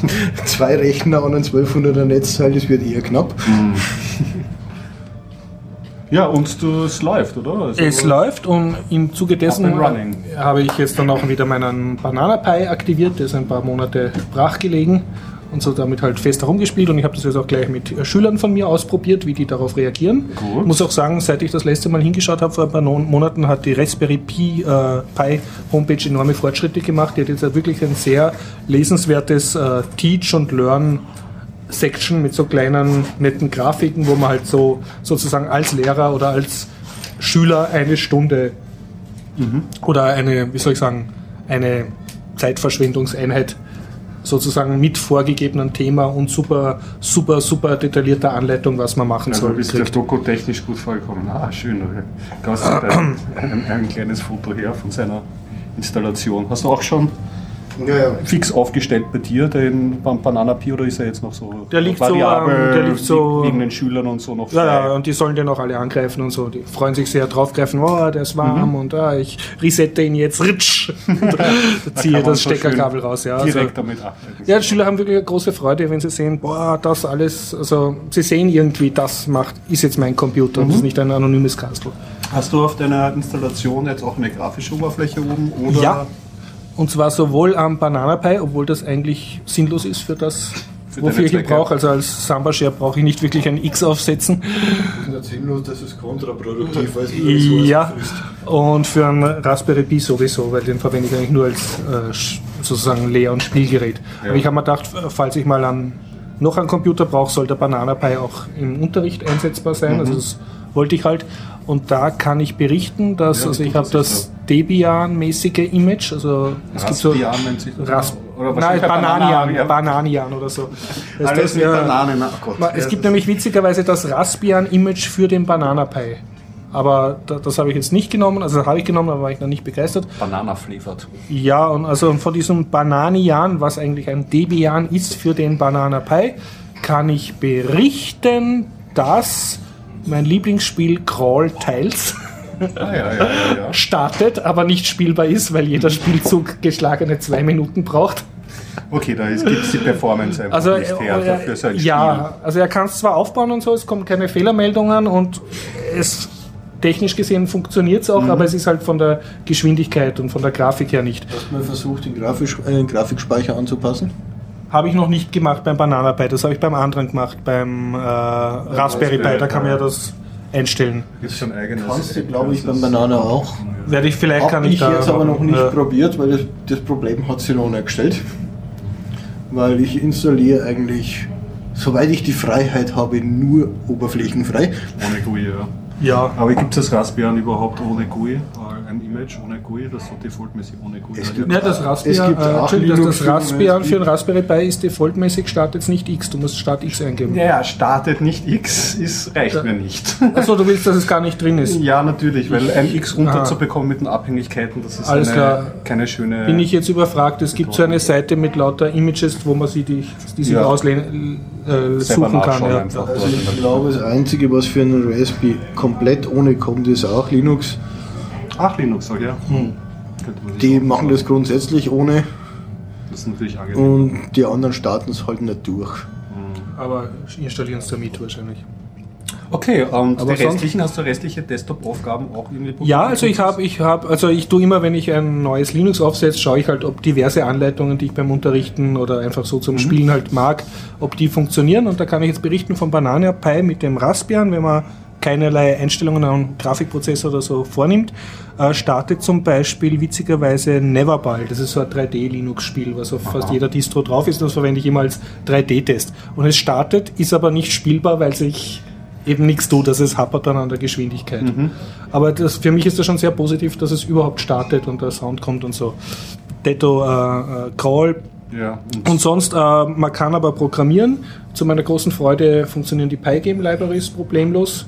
S3: Zwei Rechner an einem 1200er Netzteil, das wird eher knapp.
S2: Ja, und du, es läuft, oder? Also,
S1: Es läuft und im Zuge dessen habe ich jetzt dann auch wieder meinen Banana Pi aktiviert, der ist ein paar Monate brach gelegen und so damit halt fest herumgespielt und ich habe das jetzt auch gleich mit äh, Schülern von mir ausprobiert, wie die darauf reagieren.
S2: Gut.
S1: Muss auch sagen, seit ich das letzte Mal hingeschaut habe, vor ein paar Monaten hat die Raspberry Pi, äh, Pi Homepage enorme Fortschritte gemacht. Die hat jetzt wirklich ein sehr lesenswertes äh, Teach und Learn Section mit so kleinen netten Grafiken, wo man halt so sozusagen als Lehrer oder als Schüler eine Stunde oder eine, wie soll ich sagen, eine Zeitverschwendungseinheit sozusagen mit vorgegebenen Thema und super, super, super detaillierter Anleitung, was man machen
S2: Also
S1: soll.
S2: bist du
S1: kriegt.
S2: Doku technisch gut vorgekommen. Ah, schön. Kannst du ein, ein, ein kleines Foto her von seiner Installation. Hast du auch schon
S3: Ja, ja.
S2: fix aufgestellt bei dir, den Ban- Banana Pi, oder ist er jetzt noch so
S1: Der liegt so,
S2: variabel,
S1: ähm, der liegt so-
S2: wegen den Schülern und so noch
S1: Ja,
S2: frei?
S1: ja, und die sollen den auch alle angreifen und so. Die freuen sich sehr draufgreifen, oh, der ist warm
S2: Mhm.
S1: und ah, ich resette ihn jetzt, ritsch. da ziehe
S2: man
S1: das
S2: so
S1: Steckerkabel raus. Ja, also,
S2: Direkt damit arbeiten.
S1: ja, die Schüler haben wirklich eine große Freude, wenn sie sehen, boah, das alles, also sie sehen irgendwie, das macht, ist jetzt mein Computer und
S2: Mhm.
S1: das ist nicht ein anonymes Kastel.
S2: Hast du auf deiner Installation jetzt auch eine grafische Oberfläche oben? Oder?
S1: Ja. Und zwar sowohl am Banana Pi, obwohl das eigentlich sinnlos ist für das,
S2: Für
S1: wofür ich ihn brauche. Also als Samba-Share brauche ich nicht wirklich ein X aufsetzen.
S3: Das ist nicht sinnlos, das ist kontraproduktiv, weil es nur Ressourcen
S1: Ja,
S3: frisst.
S1: und für einen Raspberry Pi sowieso, weil den verwende ich eigentlich nur als äh, sozusagen Lehr- und Spielgerät.
S2: Ja.
S1: Aber ich habe mir gedacht, falls ich mal an, noch einen Computer brauche, soll der Banana Pi auch im Unterricht einsetzbar sein.
S2: Mhm.
S1: Also das wollte ich halt. Und da kann ich berichten, dass
S2: Ja,
S1: also ich habe das Debian-mäßige Image, also es gibt so
S2: Raspbian nennt sich das.
S1: Ras
S2: Oder
S1: Nein, Bananian. Bananian oder so. Das
S2: Alles
S1: das,
S2: mit Bananen. Ach Gott.
S1: Ma- Es gibt nämlich witzigerweise das Raspbian-Image für den Banana Pi. Aber da, das habe ich jetzt nicht genommen, also habe ich genommen, aber war ich noch nicht begeistert.
S2: Banana flavored.
S1: Ja, und also von diesem Bananian, was eigentlich ein Debian ist für den Banana Pi, kann ich berichten, dass mein Lieblingsspiel Crawl Tiles
S2: Ah, ja, ja, ja, ja.
S1: startet, aber nicht spielbar ist, weil jeder Spielzug geschlagene zwei Minuten braucht.
S2: Okay, da gibt es die Performance einfach
S1: Also,
S2: nicht her
S1: äh,
S2: für so ein
S1: ja, also er kann es zwar aufbauen und so, es kommen keine Fehlermeldungen und es technisch gesehen funktioniert es auch,
S2: Mhm.
S1: aber es ist halt von der Geschwindigkeit und von der Grafik her nicht.
S3: Hast du mal versucht, den, Grafisch, äh, den Grafikspeicher anzupassen?
S1: Habe ich noch nicht gemacht beim Banana Pi, das habe ich beim anderen gemacht, beim äh, Raspberry Pi, da kann man ja das einstellen.
S2: Ein eigenes.
S3: Kannst du, glaube ich, beim Banana auch.
S1: Werde ich vielleicht kann
S3: Habe
S1: ich
S3: ich
S1: da
S3: jetzt aber noch nicht
S1: äh,
S3: probiert, weil das, das Problem hat sie noch nicht gestellt. Weil ich installiere eigentlich, soweit ich die Freiheit habe, nur oberflächenfrei.
S2: Ohne GUI, ja.
S1: ja,
S2: Aber gibt es das Raspbian überhaupt ohne GUI? Ein Image ohne GUI, das so defaultmäßig ohne GUI
S3: Es gibt-
S1: Ja, das
S3: Es
S1: Raspbian,
S3: gibt
S1: äh, das, das
S3: Linux-Firmen,
S1: Raspbian
S3: es
S1: für ein Raspberry Pi ist defaultmäßig startet nicht X, du musst Start X eingeben.
S2: Ja, ja, startet nicht X, ist, reicht mir nicht.
S1: Achso, du willst, dass es gar nicht drin ist.
S2: Ja, natürlich, weil ein X runterzubekommen mit den Abhängigkeiten, das ist
S1: Alles
S2: eine,
S1: klar.
S2: keine schöne.
S1: Bin ich jetzt überfragt, es gibt so eine Seite mit lauter Images, wo man sie die, die sich
S2: Ja.
S1: auslehnen, äh, suchen kann. Ja.
S2: einfach.
S3: Also ich glaube, das Einzige, was für einen Raspberry komplett ohne kommt, ist auch Linux.
S2: Ach, Linux, sag ja.
S1: Hm.
S3: Die machen das grundsätzlich ohne
S2: Das ist natürlich angenehm.
S3: und die anderen starten es halt nicht durch.
S1: Aber installieren es damit wahrscheinlich.
S2: Okay, und
S1: Aber
S2: die restlichen, hast du restliche Desktop-Aufgaben auch irgendwie probiert?
S1: Ja, also ich habe, ich habe, also ich tue immer, wenn ich ein neues Linux aufsetze, schaue ich halt, ob diverse Anleitungen, die ich beim Unterrichten oder einfach so
S2: Mhm.
S1: zum Spielen halt mag, ob die funktionieren. Und da kann ich jetzt berichten von Banana Pi mit dem Raspbian, wenn man keinerlei Einstellungen am Grafikprozessor oder so vornimmt, äh, startet zum Beispiel witzigerweise Neverball. Das ist so ein 3D-Linux-Spiel, was auf fast jeder Distro drauf ist. Das verwende ich immer als 3D-Test. Und es startet, ist aber nicht spielbar, weil sich eben nichts tut, also es happert dann an der Geschwindigkeit. Aber das, für mich ist das schon sehr positiv, dass es überhaupt startet und der Sound kommt und so. Detto äh, äh, Crawl
S2: Ja,
S1: und sonst, äh, man kann aber programmieren. Zu meiner großen Freude funktionieren die Pygame-Libraries problemlos.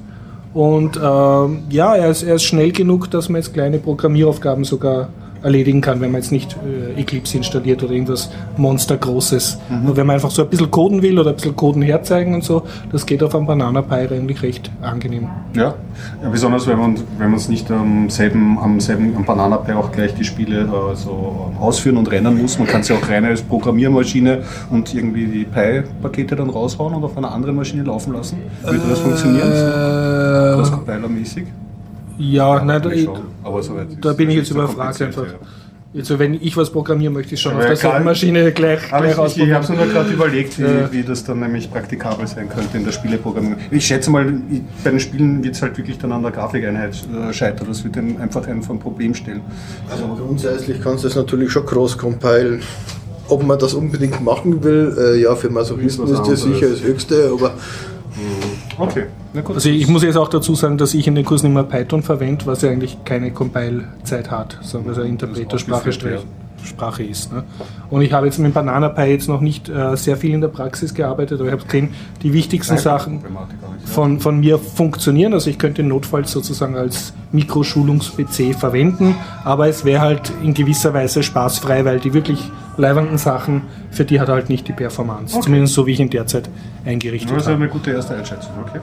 S1: Und ähm, ja, er ist, er ist schnell genug, dass man jetzt kleine Programmieraufgaben sogar erledigen kann, wenn man jetzt nicht äh, Eclipse installiert oder irgendwas monstergroßes. Nur wenn man einfach so ein bisschen coden will oder ein bisschen Coden herzeigen und so, das geht auf einem Banana Pi eigentlich recht angenehm.
S2: Ja, ja besonders wenn man wenn man es nicht am selben, am selben am Banana Pi auch gleich die Spiele äh, so ausführen und rennen muss. Man kann es ja auch rein als Programmiermaschine und irgendwie die Pi-Pakete dann raushauen und auf einer anderen Maschine laufen lassen. Würde das funktionieren?
S1: Äh,
S2: Cross-Compiler-mäßig?
S1: Ja, nein, da,
S2: aber soweit
S1: da bin ich jetzt
S2: so
S1: überfragt einfach. Also wenn ich was programmieren möchte, ich schon auf
S2: ja,
S1: derselben
S2: klar.
S1: Maschine gleich, gleich
S2: ich, ich, ich habe nur gerade überlegt, wie,
S1: Ja.
S2: wie das dann nämlich praktikabel sein könnte in der Spieleprogrammierung. Ich schätze mal, ich- bei den Spielen wird es halt wirklich dann an der Grafikeinheit äh, scheitern. Das wird dann einfach ein Problem stellen.
S3: Also grundsätzlich kannst du das natürlich schon cross-compilen. Ob man das unbedingt machen will, äh, ja, für Masochisten
S2: Ist
S3: das sicher das Höchste, aber
S2: Okay, na gut.
S1: Also ich muss jetzt auch dazu sagen, dass ich in den Kursen immer Python verwende, was ja eigentlich keine Compile-Zeit hat, sondern eine Interpretersprache Sprache ist. Ne? Und ich habe jetzt mit BananaPy jetzt noch nicht äh, sehr viel in der Praxis gearbeitet, aber ich habe gesehen, die wichtigsten Sachen von, von mir funktionieren. Also ich könnte notfalls sozusagen als Mikroschulungs-PC verwenden, aber es wäre halt in gewisser Weise spaßfrei, weil die wirklich leibenden Sachen, für die hat er halt nicht die Performance.
S2: Okay.
S1: Zumindest so, wie ich ihn derzeit eingerichtet
S2: Das ist
S1: habe.
S2: eine gute erste Einschätzung, okay.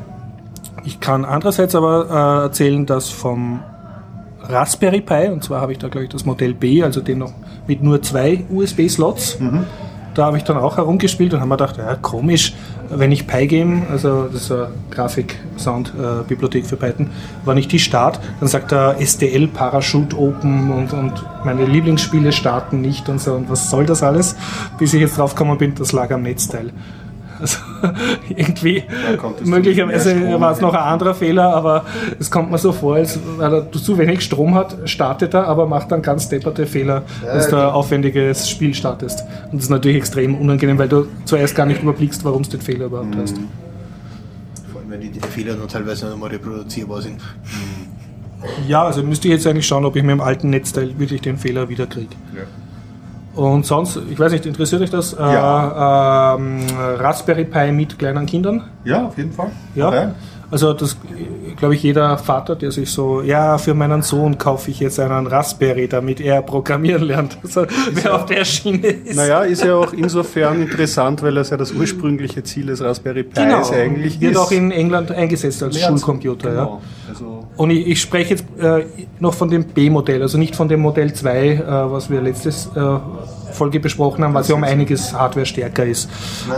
S1: Ich kann andererseits aber äh, erzählen, dass vom Raspberry Pi, und zwar habe ich da glaube ich das Modell B, also den noch mit nur zwei USB-Slots, da habe ich dann auch herumgespielt und habe mir gedacht, ja komisch, wenn ich Pygame, also das ist eine Grafik-Sound-Bibliothek für Python, wenn ich die start, dann sagt er STL Parachute Open und, und meine Lieblingsspiele starten nicht und so und was soll das alles, bis ich jetzt drauf gekommen bin, das lag am Netzteil. Also irgendwie, möglicherweise war es noch ein anderer Fehler, aber es kommt mir so vor, als weil er zu wenig Strom hat, startet er, aber macht dann ganz depperte Fehler, dass du ein aufwendiges Spiel startest. Und das ist natürlich extrem unangenehm, weil du zuerst gar nicht überblickst, warum du den Fehler überhaupt hast.
S3: Vor allem, wenn die, Fehler dann teilweise nicht mal reproduzierbar sind.
S1: Ja, also müsste ich jetzt eigentlich schauen, ob ich mit dem alten Netzteil wirklich den Fehler wieder kriege.
S2: Ja.
S1: Und sonst, ich weiß nicht, interessiert euch das?
S2: Ja.
S1: Äh, ähm, Raspberry Pi mit kleinen Kindern?
S2: ja, auf jeden Fall.
S1: Ja.
S2: Okay.
S1: Also das glaube ich jeder Vater, der sich so, ja, für meinen Sohn kaufe ich jetzt einen Raspberry, damit er programmieren lernt. Also wer auf der Schiene ist.
S2: Naja, ist ja auch insofern interessant, weil das ja das ursprüngliche Ziel des Raspberry Pi
S1: genau,
S2: eigentlich
S1: wird
S2: ist.
S1: auch in England eingesetzt als Schulcomputer. Ja.
S2: Genau. Also,
S1: Und ich, ich spreche jetzt äh, noch von dem B-Modell, also nicht von dem Modell 2, äh, was wir letztes äh, Folge besprochen haben, was ja um einiges Hardware stärker ist.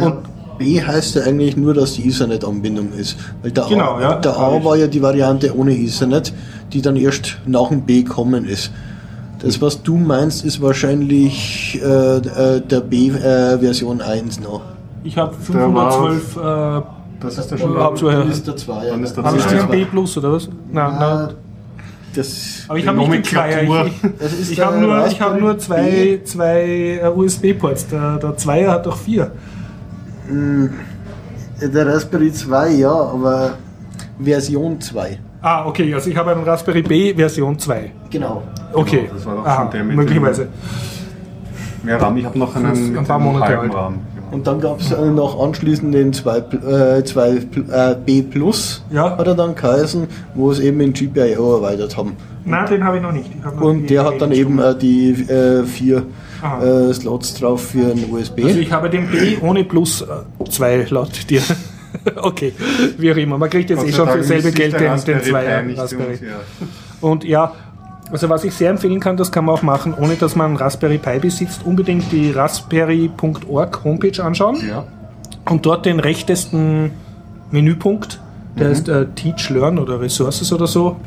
S1: Und
S3: B heißt ja eigentlich nur, dass die Ethernet-Anbindung ist. Weil der,
S1: Genau,
S3: A,
S1: ja.
S3: der A war ja die Variante ohne Ethernet, die dann erst nach dem B kommen ist. Das, was du meinst, ist wahrscheinlich äh, äh, der B-Version 1 noch.
S1: ich habe
S2: Der war-
S1: 512 äh,
S2: das ist der schon
S3: Das ist der 2.
S2: Dann ist der
S1: Habe ich den B Plus oder was? Nein, nein.
S3: Das,
S1: Aber ich habe nicht den Zweier. Ich, ich, habe nur, ich hab nur zwei, zwei äh, USB-Ports. Der, der Zweier hat doch vier.
S3: Der Raspberry 2, ja, aber Version 2.
S1: Ah, okay, also ich habe einen Raspberry B Version 2.
S3: Genau.
S1: Okay,
S2: Genau, das war doch
S1: Aha,
S2: schon der mit
S1: möglicherweise.
S2: Mehr RAM. Ich habe noch einen
S1: ein paar Monate
S2: halben
S1: alt.
S2: RAM. Genau.
S3: Und dann gab es äh, noch anschließend den 2, äh, 2 äh, B Plus,
S1: Ja.
S3: hat er dann geheißen, wo es eben in GPIO erweitert haben.
S1: Nein, den habe ich noch nicht. Noch
S3: Und der hat dann eben äh, die äh, vier Äh, Slots drauf für ein USB.
S1: Also ich habe den B ohne Plus 2 laut dir. okay, wie auch immer. Man kriegt jetzt
S2: Gott
S1: eh schon für
S2: sich
S1: Geld den, den
S2: Raspberry Pi
S1: Zweier
S2: nicht
S1: Raspberry.
S2: und, ja.
S1: Und ja, also was ich sehr empfehlen kann, das kann man auch machen, ohne dass man einen Raspberry Pi besitzt, unbedingt die raspberry.org Homepage anschauen
S2: Ja.
S1: und dort den rechtesten Menüpunkt, der heißt äh, Teach Learn oder Resources oder so.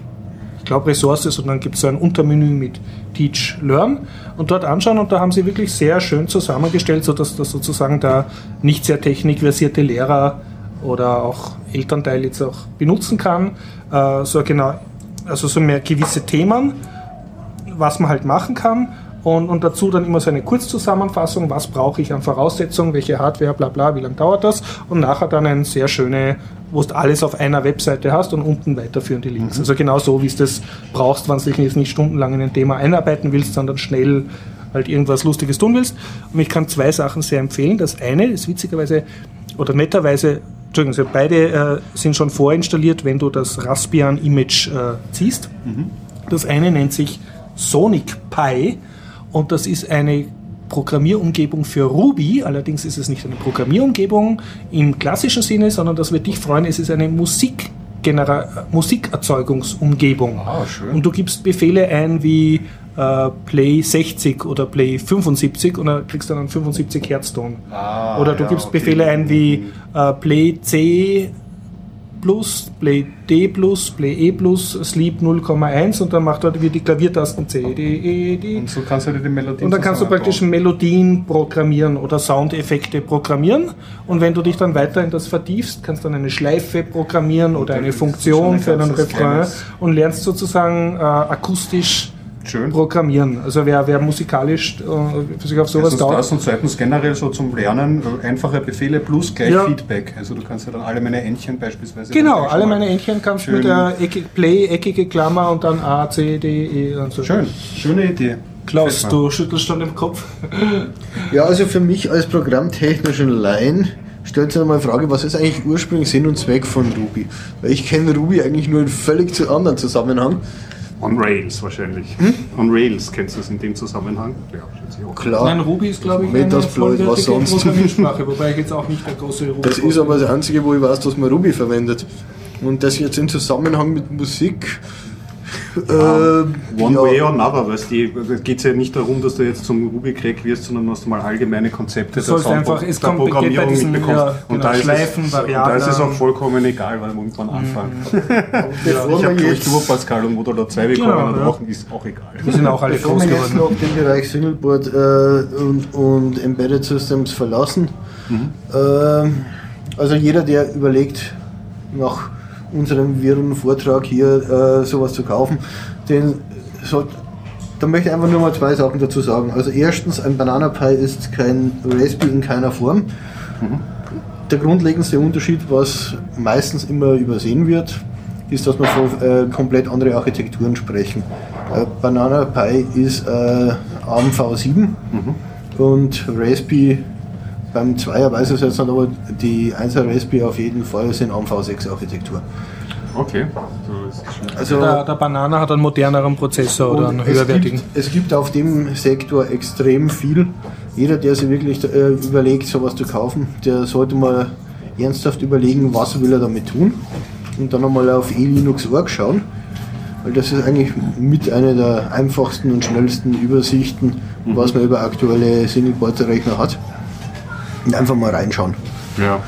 S1: Ich glaube Resources und dann gibt es so ein Untermenü mit Teach Learn und dort anschauen und da haben sie wirklich sehr schön zusammengestellt, sodass das sozusagen der nicht sehr technikversierte Lehrer oder auch Elternteil jetzt auch benutzen kann. Äh, so genau, also so mehr gewisse Themen, was man halt machen kann. Und, und dazu dann immer so eine Kurzzusammenfassung, was brauche ich an Voraussetzungen, welche Hardware, bla bla, wie lange dauert das. Und nachher dann eine sehr schöne, wo du alles auf einer Webseite hast und unten weiterführende Links. Also genau so, wie es das brauchst, wenn du dich jetzt nicht stundenlang in ein Thema einarbeiten willst, sondern schnell halt irgendwas Lustiges tun willst. Und ich kann zwei Sachen sehr empfehlen. Das eine ist witzigerweise oder netterweise, Entschuldigung, also beide äh, sind schon vorinstalliert, wenn du das Raspbian Image äh, ziehst. Das eine nennt sich Sonic Pi und das ist eine Programmierumgebung für Ruby. Allerdings ist es nicht eine Programmierumgebung im klassischen Sinne, sondern das wird dich freuen, es ist eine Musikgenera Musikerzeugungsumgebung.
S2: Ah, schön.
S1: Und du gibst Befehle ein wie äh, Play 60 oder Play 75 und dann kriegst du dann einen 75 Hertz Ton.
S2: Ah,
S1: oder du
S2: ja,
S1: gibst
S2: okay.
S1: Befehle ein wie äh, Play C plus, Play D plus, Play E plus, Sleep 0,1 und dann macht er wieder die Klaviertasten C, D, E, D.
S2: Und so kannst du dir die Melodie
S1: Und dann kannst du praktisch Melodien programmieren oder Soundeffekte programmieren. Und wenn du dich dann weiter in das vertiefst, kannst du dann eine Schleife programmieren oder eine Funktion für einen Refrain und lernst sozusagen äh, akustisch
S2: Schön.
S1: Programmieren. Also wer, wer musikalisch äh, sich auf sowas
S2: Erstens
S1: taugt.
S2: das und zweitens generell so zum Lernen äh, einfache Befehle plus gleich
S1: Ja.
S2: Feedback. Also du kannst ja dann alle meine Entchen beispielsweise.
S1: Genau, alle meine Entchen kannst du
S2: Schön.
S1: mit der Ecke, Play, eckige Klammer und dann A, C, D, E und so.
S2: Schön, schöne Idee.
S1: Klaus, du schüttelst schon im Kopf.
S3: Ja, also für mich als programmtechnischen Laien stellt sich einmal die Frage, was ist eigentlich ursprünglich Sinn und Zweck von Ruby? Weil ich kenne Ruby eigentlich nur in völlig zu anderen Zusammenhang.
S2: On Rails wahrscheinlich.
S1: Hm?
S2: On Rails kennst du es in dem Zusammenhang? Ja, schätze ich auch.
S3: Klar.
S1: Nein, Ruby ist, glaube ich, eine
S3: Metasploit, was sonst?
S1: Programmiersprache, wobei ich jetzt auch nicht der große Ruby
S3: Das ist aber das Einzige, wo ich weiß, dass man Ruby verwendet. Und das jetzt im Zusammenhang mit Musik. Äh,
S2: One
S3: ja,
S2: way or another, weißt du, da geht es ja nicht darum, dass du jetzt zum Ruby-Crack wirst, sondern dass du mal allgemeine Konzepte
S1: sollst
S2: Sound-
S1: einfach- es
S2: der
S1: kommt-
S2: Programmierung
S1: diesen,
S2: mitbekommst.
S1: ja,
S2: und
S1: genau,
S2: da ist
S1: Schleifen,
S2: es, da
S1: Variablen.
S2: ist es auch vollkommen egal, weil wir irgendwann anfangen.
S3: Bevor
S2: ich habe
S3: wir
S2: durch
S3: jetzt,
S2: Durchpascal und Modular 2 bekommen
S1: Genau,
S2: und
S1: ja.
S2: brauchen, ist auch egal.
S1: Die sind auch alle groß
S3: wir jetzt
S1: geworden.
S3: noch den Bereich Singleport äh, und, und Embedded Systems verlassen, ähm, also jeder, der überlegt, nach unserem wirren Vortrag hier äh, sowas zu kaufen, den sollte da möchte ich einfach nur mal zwei Sachen dazu sagen. Also erstens, ein Banana Pi ist kein Raspberry in keiner Form. Der grundlegendste Unterschied, was meistens immer übersehen wird, ist, dass wir von äh, komplett andere Architekturen sprechen. Äh, Banana Pi ist äh, ARM V7 und Raspberry beim Zweier weiß ich es jetzt nicht, aber die 1er Raspberry auf jeden Fall sind ARM V6 Architektur.
S2: Okay. So ist es schon.
S3: Also
S1: Der, der Banana hat einen moderneren Prozessor oder einen höherwertigen.
S3: Es gibt, es gibt auf dem Sektor extrem viel. Jeder, der sich wirklich äh, überlegt, sowas zu kaufen, der sollte mal ernsthaft überlegen, was will er damit tun. Und dann einmal auf eLinux.org schauen. Weil das ist eigentlich mit einer der einfachsten und schnellsten Übersichten, was man über aktuelle Single-Board-Rechner hat. Und einfach mal reinschauen.
S2: Ja.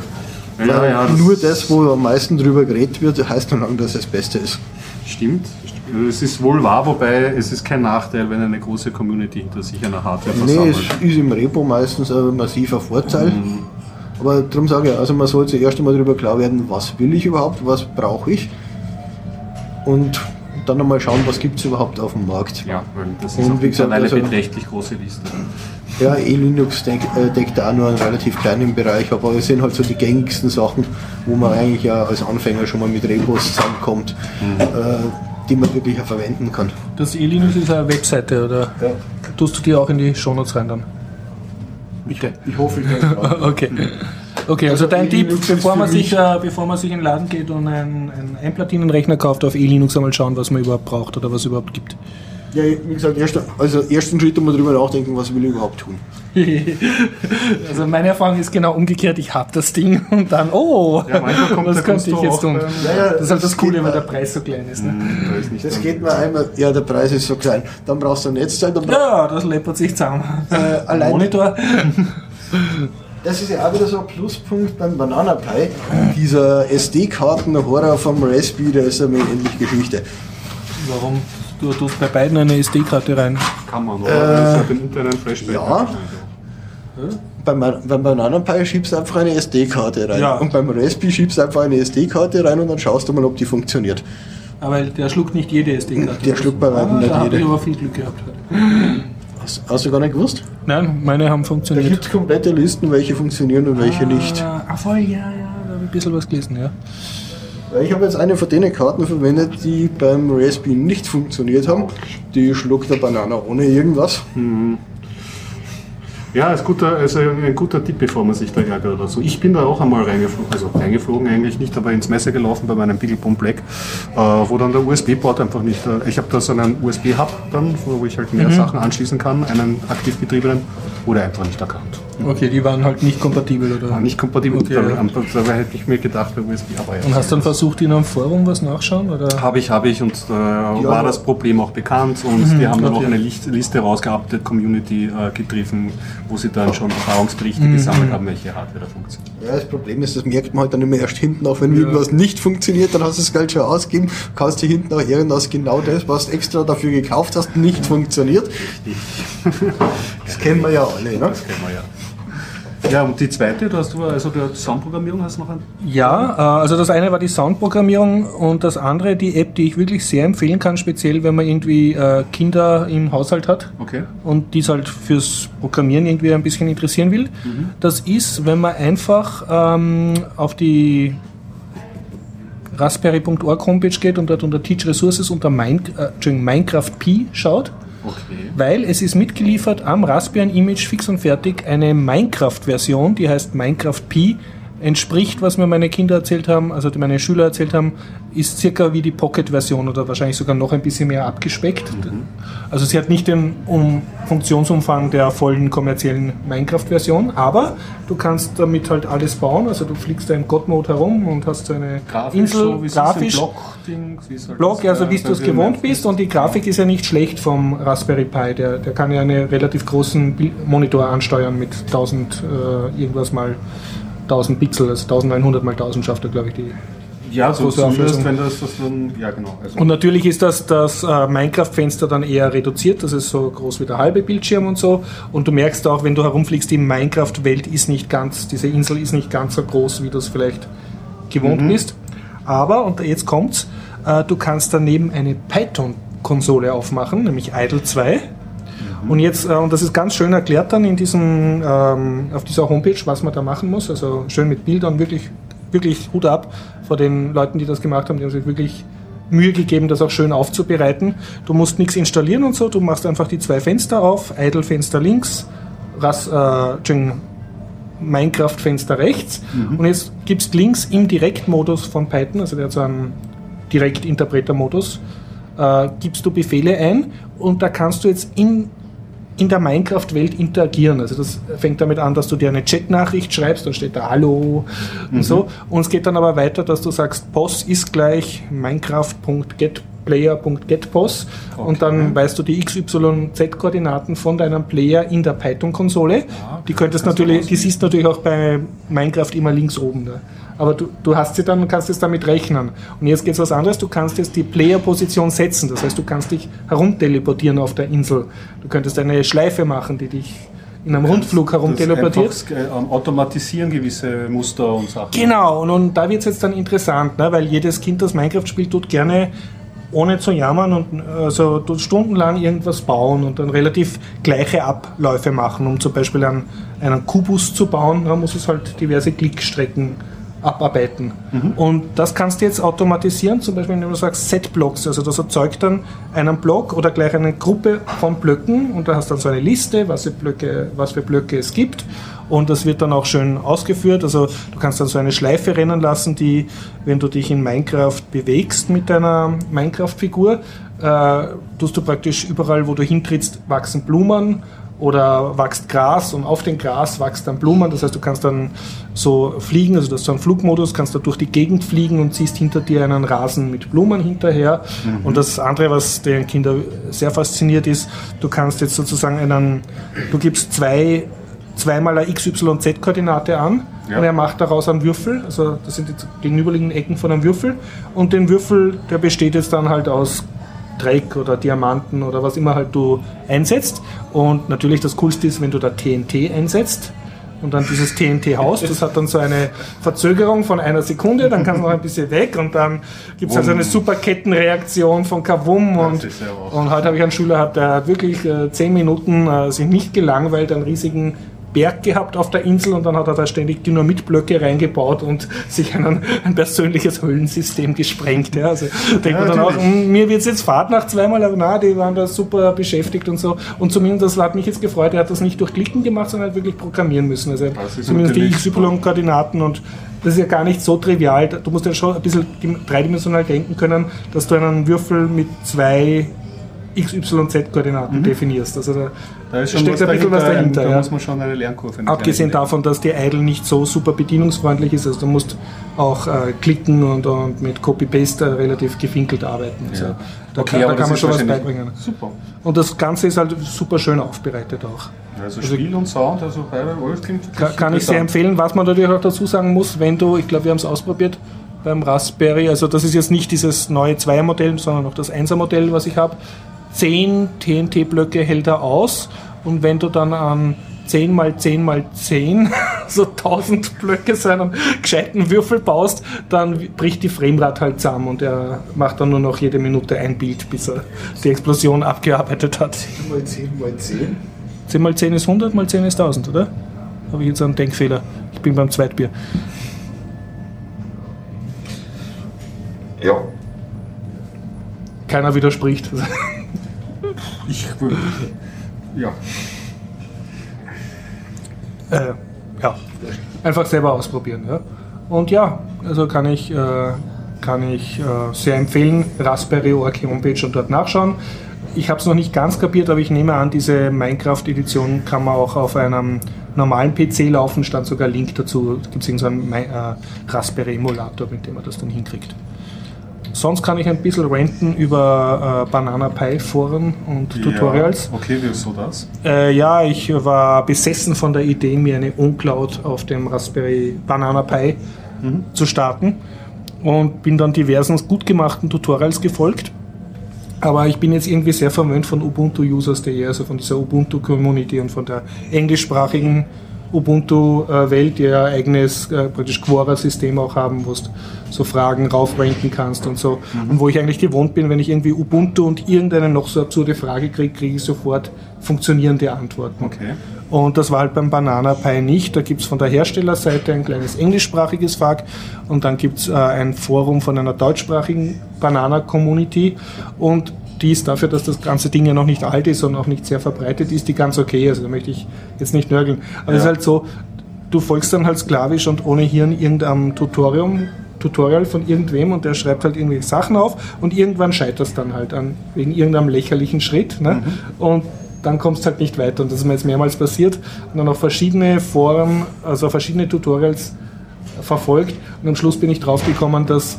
S2: Ja, ja, das
S3: nur das, wo am meisten drüber geredet wird, heißt noch lange, dass es das Beste ist.
S2: stimmt. Es ist wohl wahr, wobei es ist kein Nachteil, wenn eine große Community hinter sich eine Hardware
S3: Nee,
S2: versammelt.
S3: es ist im Repo meistens ein massiver Vorteil. Aber darum sage ich, also man sollte sich erst einmal darüber klar werden, was will ich überhaupt, was brauche ich. Und dann einmal schauen, was gibt es überhaupt auf dem Markt.
S2: Ja, weil das
S3: Und
S2: ist auf
S3: wie gesagt,
S2: eine
S3: also-
S2: beträchtlich große Liste.
S3: Ja, E-Linux deck, äh, deckt da nur einen relativ kleinen Bereich, aber es sind halt so die gängigsten Sachen, wo man eigentlich ja als Anfänger schon mal mit Repos zusammenkommt, äh, die man wirklich auch verwenden kann.
S1: Das E-Linux ist eine Webseite, oder?
S3: Ja.
S1: Tust du die auch in die Shownotes rein dann?
S3: Ich, ich hoffe, ich kann
S1: Okay. Okay, also,
S3: Also
S1: dein Tipp,
S3: E-Linux ist
S1: bevor man, sich, äh, bevor man sich in den Laden geht und einen, einen Einplatinenrechner kauft, auf E-Linux einmal schauen, was man überhaupt braucht oder was es überhaupt gibt.
S3: Ja, wie gesagt, erst, also ersten Schritt einmal drüber nachdenken, was will ich überhaupt tun.
S1: also meine Erfahrung ist genau umgekehrt, ich habe das Ding und dann, oh,
S2: Ja, manchmal kommt-
S1: was könnte ich jetzt
S2: auch
S1: tun?
S3: Ja, ja,
S1: das ist halt das
S3: das
S1: Coole, weil der
S3: mal.
S1: Preis so klein ist. Ne?
S2: Ist nicht
S3: Das geht mir einmal, ja, der Preis ist so klein. Dann brauchst du ein Netzteil, dann brauchst
S1: Ja, das läppert sich zusammen.
S3: Äh, allein-
S1: Monitor.
S3: Das ist ja auch wieder so ein Pluspunkt beim Banana Pi. Dieser SD-Karten-Horror vom Raspberry, der ist eine ähnliche Geschichte.
S1: Warum? Du tust bei beiden eine SD-Karte rein.
S2: Kann man, oder? das ist Flashback.
S3: ja. Beim, beim Banana Pi schiebst du einfach eine SD-Karte rein.
S1: Ja.
S3: Und beim Raspberry schiebst du einfach eine SD-Karte rein und dann schaust du mal, ob die funktioniert.
S1: Aber der schluckt nicht jede SD-Karte.
S3: Der schluckt bei weitem
S1: ah,
S3: nicht
S1: Da
S3: jede.
S1: ich aber viel Glück gehabt.
S3: Hast, hast du gar nicht gewusst?
S1: Nein, meine haben
S3: Da
S1: funktioniert.
S3: gibt es komplette Listen, welche funktionieren und welche nicht.
S1: Ah, ah, voll, ja, ja, da habe ich ein bisschen was gelesen, ja.
S3: Ich habe jetzt eine von den Karten verwendet, die beim Raspberry nicht funktioniert haben. Die schluckt der Banane ohne irgendwas.
S2: Ja, ist guter, also ein guter Tipp, bevor man sich da ärgert oder so. Ich bin da auch einmal reingeflogen, also reingeflogen eigentlich nicht, aber ins Messer gelaufen bei meinem Beaglebone Black, äh, wo dann der USB-Port einfach nicht, äh, ich habe da so einen USB-Hub dann, wo ich halt mehr Sachen anschließen kann, einen aktiv betriebenen, wurde einfach nicht erkannt.
S1: Okay, die waren halt nicht kompatibel, oder?
S2: War nicht kompatibel,
S1: Okay,
S2: da,
S1: ja.
S2: da hätte ich mir gedacht, bei USB, aber ja.
S1: Und hast dann versucht, in einem Forum was nachschauen? Oder?
S2: Habe ich, habe ich und äh, war das Problem auch bekannt und die haben dann
S1: okay.
S2: auch eine Liste, Liste rausgeupdatet, Community äh, getrieben, wo sie dann schon Erfahrungsberichte gesammelt haben, welche Hardware da funktioniert.
S3: Ja, das Problem ist, das merkt man halt dann immer erst hinten, auch wenn irgendwas nicht funktioniert, dann hast du das Geld schon ausgegeben, kannst dir hinten auch irgendwas genau das, was du extra dafür gekauft hast, nicht funktioniert. Das kennen wir ja alle, ne?
S2: Das kennen wir ja. Ja, und die zweite, du hast du, also die Soundprogrammierung hast du noch ein?
S1: Ja, äh, also das eine war die Soundprogrammierung und das andere die App, die ich wirklich sehr empfehlen kann, speziell wenn man irgendwie äh, Kinder im Haushalt hat
S2: Okay.
S1: und dies halt fürs Programmieren irgendwie ein bisschen interessieren will. Das ist, wenn man einfach ähm, auf die raspberry.org Homepage geht und dort unter Teach Resources unter äh, Minecraft P schaut,
S2: Okay.
S1: weil es ist mitgeliefert am Raspbian Image fix und fertig eine Minecraft-Version, die heißt Minecraft P, entspricht, was mir meine Kinder erzählt haben, also die meine Schüler erzählt haben, ist circa wie die Pocket-Version oder wahrscheinlich sogar noch ein bisschen mehr abgespeckt. Also sie hat nicht den um Funktionsumfang der vollen kommerziellen Minecraft-Version, aber du kannst damit halt alles bauen, also du fliegst da im God-Mode herum und hast so eine
S2: Grafisch,
S1: Insel,
S2: so wie
S1: grafisch,
S2: es halt
S1: Block,
S2: ist,
S1: also
S2: äh,
S1: wie du es gewohnt bist. Und die Grafik ist ja nicht schlecht vom Raspberry Pi, der, der kann ja einen relativ großen Monitor ansteuern mit 1000 äh, irgendwas mal 1000 Pixel, also 1900 mal 1000 schafft er glaube ich die.
S2: Ja, so
S1: große
S2: zumindest, wenn das, das dann, ja genau. Also,
S1: Und natürlich ist das, das äh, Minecraft-Fenster dann eher reduziert, das ist so groß wie der halbe Bildschirm und so. Und du merkst auch, wenn du herumfliegst, die Minecraft-Welt ist nicht ganz, diese Insel ist nicht ganz so groß, wie du es vielleicht gewohnt bist. Aber, und jetzt kommt's, äh, du kannst daneben eine Python-Konsole aufmachen, nämlich Idle 2. Und jetzt, äh, und das ist ganz schön erklärt dann in diesem, ähm, auf dieser Homepage, was man da machen muss. Also schön mit Bildern, wirklich, wirklich Hut ab vor den Leuten, die das gemacht haben. Die haben sich wirklich Mühe gegeben, das auch schön aufzubereiten. Du musst nichts installieren und so, du machst einfach die zwei Fenster auf, Idle-Fenster links, Ras, äh, Minecraft-Fenster rechts. Und jetzt gibst links im Direktmodus von Python, also der hat so einen Direktinterpreter-Modus, äh, gibst du Befehle ein und da kannst du jetzt in, in der Minecraft-Welt interagieren. Also das fängt damit an, dass du dir eine Chat-Nachricht schreibst, dann steht da Hallo und so. Und es geht dann aber weiter, dass du sagst, POS ist gleich minecraft.getplayer.getPOS und dann weißt du die XYZ-Koordinaten von deinem Player in der Python-Konsole. die könntest
S2: kannst du
S1: natürlich, die siehst du natürlich auch bei Minecraft immer links oben. Ne? Aber du, du hast sie dann, kannst es damit rechnen. Und jetzt geht es was anderes, du kannst jetzt die Player-Position setzen. Das heißt, du kannst dich herumteleportieren auf der Insel. Du könntest eine Schleife machen, die dich in einem Rundflug herumteleportiert.
S2: Äh, automatisieren gewisse Muster und Sachen.
S1: Genau, und, und da wird es jetzt dann interessant, ne? weil jedes Kind, das Minecraft spielt, tut gerne ohne zu jammern und also stundenlang irgendwas bauen und dann relativ gleiche Abläufe machen. Um zum Beispiel einen, einen Kubus zu bauen, da muss es halt diverse Klickstrecken abarbeiten. Und das kannst du jetzt automatisieren, zum Beispiel, wenn du sagst Set-Blocks, also das erzeugt dann einen Block oder gleich eine Gruppe von Blöcken und da hast dann so eine Liste, was für Blöcke, was für Blöcke es gibt und das wird dann auch schön ausgeführt. Also du kannst dann so eine Schleife rennen lassen, die, wenn du dich in Minecraft bewegst mit deiner Minecraft-Figur, äh, tust du praktisch überall, wo du hintrittst, wachsen Blumen oder wächst Gras und auf dem Gras wächst dann Blumen. Das heißt, du kannst dann so fliegen, also das ist so ein Flugmodus, kannst da durch die Gegend fliegen und siehst hinter dir einen Rasen mit Blumen hinterher. Und das andere, was den Kinder sehr fasziniert ist, du kannst jetzt sozusagen einen, du gibst zwei zweimal eine XYZ-Koordinate an
S2: Ja.
S1: und er macht daraus einen Würfel, also das sind die gegenüberliegenden Ecken von einem Würfel und den Würfel, der besteht jetzt dann halt aus Dreck oder Diamanten oder was immer halt du einsetzt. Und natürlich das Coolste ist, wenn du da TNT einsetzt und dann dieses TNT-Haus, das hat dann so eine Verzögerung von einer Sekunde, dann kann es noch ein bisschen weg und dann gibt es also eine super Kettenreaktion von Kavum und,
S2: ja
S1: und heute habe ich einen Schüler der hat wirklich äh, zehn Minuten äh, sich nicht gelangweilt, einen riesigen Berg gehabt auf der Insel und dann hat er da ständig Dynamitblöcke reingebaut und sich einen, ein persönliches Höhlensystem gesprengt. Ja. Also denkt man dann auch,
S2: natürlich.
S1: "Hm, mir wird es jetzt Fahrt nach zweimal, aber na, die waren da super beschäftigt und so. Und zumindest, das hat mich jetzt gefreut, er hat das nicht durch Klicken gemacht, sondern hat wirklich programmieren müssen. Also zumindest die XY-Koordinaten und das ist ja gar nicht so trivial. Du musst ja schon ein bisschen dreidimensional denken können, dass du einen Würfel mit zwei XYZ-Koordinaten definierst. Also da,
S2: Da
S1: steckt ein bisschen was
S2: dahinter. Da
S1: ja.
S2: muss man schon eine Lernkurve
S1: Abgesehen davon, dass die Idle nicht so super bedienungsfreundlich ist, also du musst auch äh, klicken und, und mit Copy-Paste äh, relativ gefinkelt arbeiten. Also,
S2: Ja.
S1: Da,
S2: Okay,
S1: kann, da kann man schon was beibringen.
S2: Super.
S1: Und das Ganze ist halt super schön aufbereitet auch.
S2: Also Spiel und Sound, also beide, alles klingt
S1: Kann, kann ich sehr empfehlen. Was man natürlich auch dazu sagen muss, wenn du, ich glaube, wir haben es ausprobiert beim Raspberry, also das ist jetzt nicht dieses neue 2er-Modell, sondern noch das 1er-Modell, was ich habe. 10 TNT-Blöcke hält er aus und wenn du dann an 10 mal 10 mal 10, so 1000 Blöcke so einen gescheiten Würfel baust, dann bricht die Framerate halt zusammen und er macht dann nur noch jede Minute ein Bild, bis er die Explosion abgearbeitet hat.
S3: 10 mal 10 mal 10?
S1: 10 mal 10 ist 100, mal 10 ist 1000, oder? Habe ich jetzt einen Denkfehler? Ich bin beim Zweitbier.
S3: Ja.
S1: Keiner widerspricht.
S2: Ich, ja.
S1: äh, ja, einfach selber ausprobieren. Ja. Und ja, also kann ich, äh, kann ich äh, sehr empfehlen, Raspberry.org Homepage und dort nachschauen. Ich habe es noch nicht ganz kapiert, aber ich nehme an, diese Minecraft-Edition kann man auch auf einem normalen PC laufen, stand sogar Link dazu. Da gibt es irgendeinen äh, Raspberry-Emulator, mit dem man das dann hinkriegt. Sonst kann ich ein bisschen ranten über äh, Banana Pi Foren und Tutorials.
S2: Ja, okay, wieso das?
S1: Äh, ja, ich war besessen von der Idee, mir eine Uncloud auf dem Raspberry Banana Pi zu starten und bin dann diversen gut gemachten Tutorials gefolgt. Aber ich bin jetzt irgendwie sehr verwöhnt von Ubuntu-Users.de, also von dieser Ubuntu-Community und von der englischsprachigen Ubuntu-Welt, die ja ein eigenes äh, praktisch Quora-System auch haben, wo du so Fragen raufranken kannst und so. Und wo ich eigentlich gewohnt bin, wenn ich irgendwie Ubuntu und irgendeine noch so absurde Frage kriege, kriege ich sofort funktionierende Antworten.
S2: Okay.
S1: Und das war halt beim Banana Pi nicht. Da gibt es von der Herstellerseite ein kleines englischsprachiges FAQ und dann gibt es äh, ein Forum von einer deutschsprachigen Banana-Community und die ist dafür, dass das ganze Ding ja noch nicht alt ist und auch nicht sehr verbreitet ist, die ganz okay. Also da möchte ich jetzt nicht nörgeln. Aber es ist halt so, du folgst dann halt sklavisch und ohne Hirn irgendeinem Tutorium, Tutorial von irgendwem und der schreibt halt irgendwelche Sachen auf und irgendwann scheitert es dann halt an wegen irgendeinem lächerlichen Schritt. Ne? Und dann kommst du halt nicht weiter. Und das ist mir jetzt mehrmals passiert. Und dann auch verschiedene Foren, also verschiedene Tutorials verfolgt. Und am Schluss bin ich draufgekommen, dass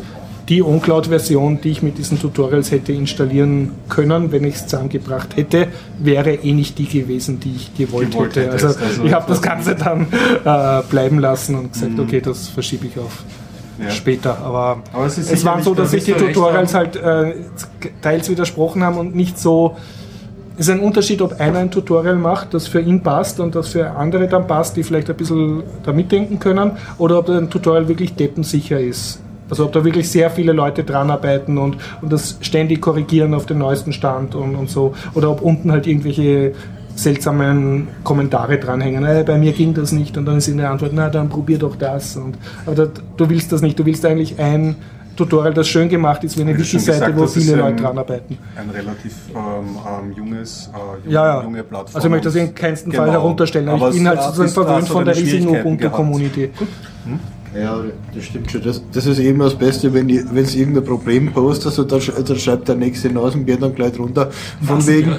S1: die OnCloud-Version, die ich mit diesen Tutorials hätte installieren können, wenn ich es zusammengebracht hätte, wäre eh nicht die gewesen, die ich gewollt,
S2: Gewollt
S1: hätte. Also,
S2: also
S1: ich habe das Ganze dann äh, bleiben lassen und gesagt, okay, das verschiebe ich auf
S2: Ja.
S1: später. Aber,
S2: Aber es
S1: es war so,
S2: da
S1: dass sich die Tutorials halt äh, teils widersprochen haben und nicht so. Es ist ein Unterschied, ob einer ein Tutorial macht, das für ihn passt und das für andere dann passt, die vielleicht ein bisschen da mitdenken können, oder ob ein Tutorial wirklich deppensicher ist. Also ob da wirklich sehr viele Leute dran arbeiten und, und das ständig korrigieren auf den neuesten Stand und, und so. Oder ob unten halt irgendwelche seltsamen Kommentare dranhängen. Äh, bei mir ging das nicht und dann ist in der Antwort, na dann probier doch das. Und, aber da, du willst das nicht, du willst eigentlich ein Tutorial, das schön gemacht ist, wie eine Wiki-Seite, wo viele
S2: ein-
S1: Leute dran arbeiten.
S2: Ein relativ ähm, ähm, junges, äh, junge,
S1: Ja, ja.
S2: junge Plattform.
S1: Also ich möchte das in keinem Fall
S2: Genau.
S1: herunterstellen.
S2: Aber
S1: ich bin halt sozusagen verwöhnt von der riesigen Ubuntu-Community.
S3: Ja, das stimmt schon. Das, das ist eben das Beste, wenn es irgendein Problem postest, und dann, dann schreibt der nächste Nasenbär dann gleich drunter. Von wegen,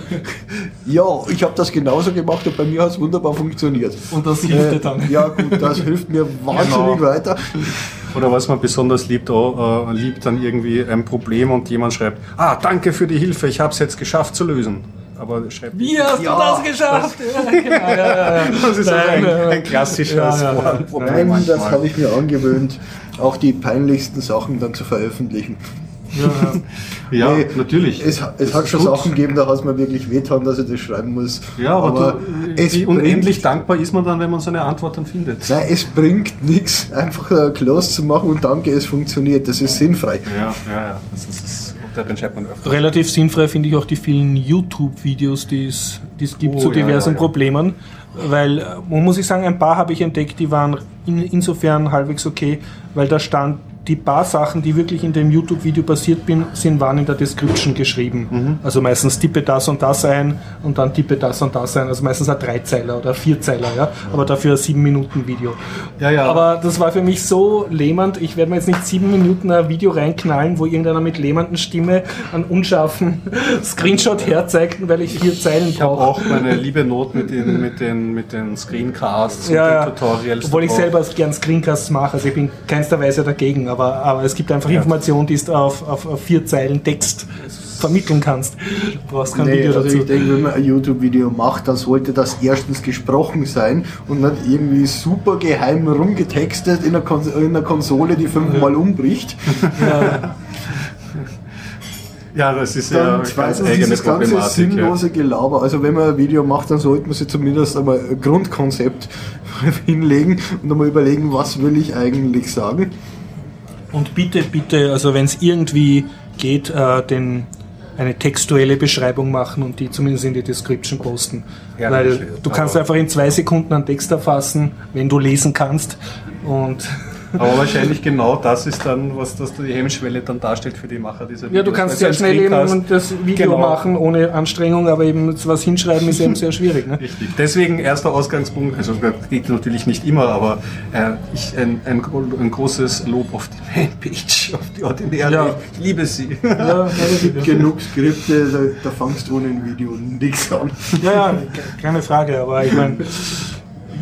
S3: ja, ich habe das genauso gemacht und bei mir hat es wunderbar funktioniert.
S1: Und das hilft dir
S3: Äh,
S1: dann.
S3: Ja, gut, das hilft mir wahnsinnig
S2: Genau.
S3: weiter.
S2: Oder was man besonders liebt, auch, äh, liebt dann irgendwie ein Problem und jemand schreibt, ah, danke für die Hilfe, ich habe es jetzt geschafft zu lösen. Aber schreibt
S1: Wie hast
S3: Ja,
S1: du das geschafft? Ja, genau, ja.
S2: Das ist
S1: Nein,
S2: ein, ein klassisches. Forenproblem
S3: Nein, das habe ich mir angewöhnt, auch die peinlichsten Sachen dann zu veröffentlichen.
S2: Ja,
S3: Nee,
S2: natürlich.
S3: Es, es hat schon
S2: Gut.
S3: Sachen gegeben, da hat es mir wirklich wehgetan, dass ich das schreiben muss.
S2: Ja, aber, du,
S3: es
S2: wie
S3: bringt-
S2: unendlich dankbar ist man dann, wenn man so eine Antwort dann findet.
S3: Nein, es bringt nichts, einfach ein Close zu machen und danke, es funktioniert. Das ist sinnfrei.
S2: Ja, ja, ja. Das ist, das, da entscheidet man öfter.
S1: Relativ sinnfrei finde ich auch die vielen YouTube-Videos, die es die es gibt
S2: Oh,
S1: zu diversen
S2: ja, ja.
S1: Problemen. Weil, äh, man muss ich sagen, ein paar habe ich entdeckt, die waren in, insofern halbwegs okay, weil da stand, die paar Sachen, die wirklich in dem YouTube-Video passiert bin, sind, waren in der Description geschrieben.
S2: Mhm.
S1: Also meistens tippe das und das ein und dann tippe das und das ein. Also meistens ein Dreizeiler oder ein Vierzeiler, ja. Aber dafür ein sieben Minuten Video.
S2: Ja, ja.
S1: Aber das war für mich so lähmend. Ich werde mir jetzt nicht sieben Minuten ein Video reinknallen, wo irgendeiner mit lähmenden Stimme einen unscharfen Screenshot herzeigt, weil ich vier Zeilen
S2: Ich habe
S1: brauche.
S2: auch meine liebe Not mit den, mit den, mit den Screencasts
S1: Ja,
S2: und den Tutorials.
S1: Obwohl ich
S2: drauf.
S1: selber gern Screencasts mache, also ich bin keinster Weise dagegen, aber, aber es gibt einfach Informationen, die du auf, auf, auf vier Zeilen Text vermitteln kannst. Du brauchst kein
S3: Nee,
S1: Video
S3: also
S1: dazu.
S3: ich denke, wenn man ein YouTube-Video macht, dann sollte das erstens gesprochen sein und nicht irgendwie super geheim rumgetextet in einer, Kon in einer Konsole, die fünfmal umbricht.
S2: Ja, das ist
S3: Dann
S2: ja ganz
S3: zweitens
S2: eigene
S3: dieses ganze.
S2: Ja.
S3: sinnlose Gelaber. Also wenn man ein Video macht, dann sollte man sich zumindest einmal ein Grundkonzept hinlegen und einmal überlegen, was will ich eigentlich sagen.
S1: Und bitte, bitte, also wenn es irgendwie geht, äh, den, eine textuelle Beschreibung machen und die zumindest in die Description posten.
S2: Ja,
S1: Weil du kannst einfach in zwei Sekunden einen Text erfassen, wenn du lesen kannst. Und
S2: Aber wahrscheinlich genau das ist dann, was das die Hemmschwelle dann darstellt für die Macher dieser
S1: ja, du
S2: Videos.
S1: kannst sehr schnell eben das Video
S2: Genau.
S1: machen ohne Anstrengung, aber eben was hinschreiben ist eben sehr schwierig. Ne?
S2: Richtig. Deswegen erster Ausgangspunkt, also das geht natürlich nicht immer, aber äh, ich, ein, ein, ein großes Lob auf die Mainpage, auf die Ordinäre.
S1: Ja.
S2: Ich liebe sie.
S1: Ja.
S3: Genug Skripte, da, da fangst du ohne ein Video nichts an.
S1: Ja, ja, ke- keine Frage, aber ich meine,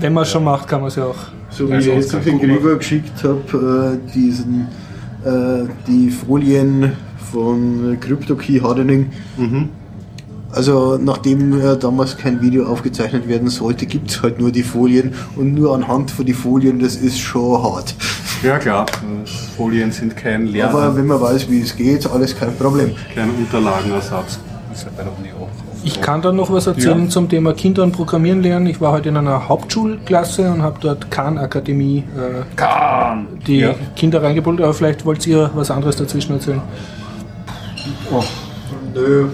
S1: wenn man es schon macht, kann man es ja auch.
S3: So wie
S2: Also,
S3: ich jetzt
S2: guck
S3: den. Gregor geschickt habe, äh, diesen, äh, die Folien von CryptoKey Hardening. Also nachdem äh, damals kein Video aufgezeichnet werden sollte, gibt es halt nur die Folien und nur anhand von die Folien, das ist schon hart.
S2: Ja klar, Folien sind kein Lehrer,
S3: Aber wenn man weiß, wie es geht, alles kein Problem.
S2: kein Unterlagenersatz. Das ist ja bei der Uni
S1: Ich kann dann noch was erzählen
S2: Ja.
S1: zum Thema Kindern programmieren lernen. Ich war heute in einer Hauptschulklasse und habe dort Khan Akademie äh,
S2: Kahn.
S1: die
S2: Ja.
S1: Kinder reingebunden, aber vielleicht wollt ihr was anderes dazwischen erzählen.
S2: Oh.
S3: Nö,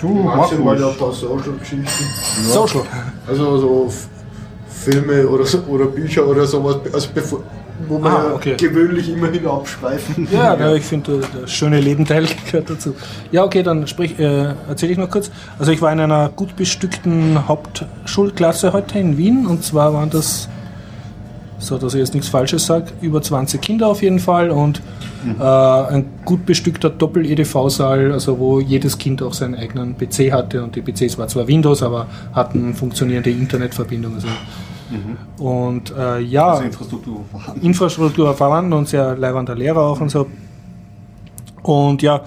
S2: Du,
S3: maximal
S2: mach
S3: ein paar Social-Geschichten.
S1: Social.
S3: Also so Filme oder, oder Bücher oder sowas, also bevor, wo man
S1: Ah, okay.
S3: gewöhnlich immerhin abschweifen.
S1: Ja, ja. ich finde, das schöne Lebenteil gehört dazu. Ja, okay, dann äh, erzähle ich noch kurz. Also ich war in einer gut bestückten Hauptschulklasse heute in Wien und zwar waren das, so dass ich jetzt nichts Falsches sage, über 20 Kinder auf jeden Fall und äh, ein gut bestückter Doppel-EDV-Saal, also wo jedes Kind auch seinen eigenen PC hatte und die PCs war zwar Windows, aber hatten funktionierende Internetverbindung. Also. Und äh, ja,
S2: Also Infrastruktur vorhanden.
S1: Infrastruktur vorhanden und sehr leibender Lehrer auch und so. Und ja,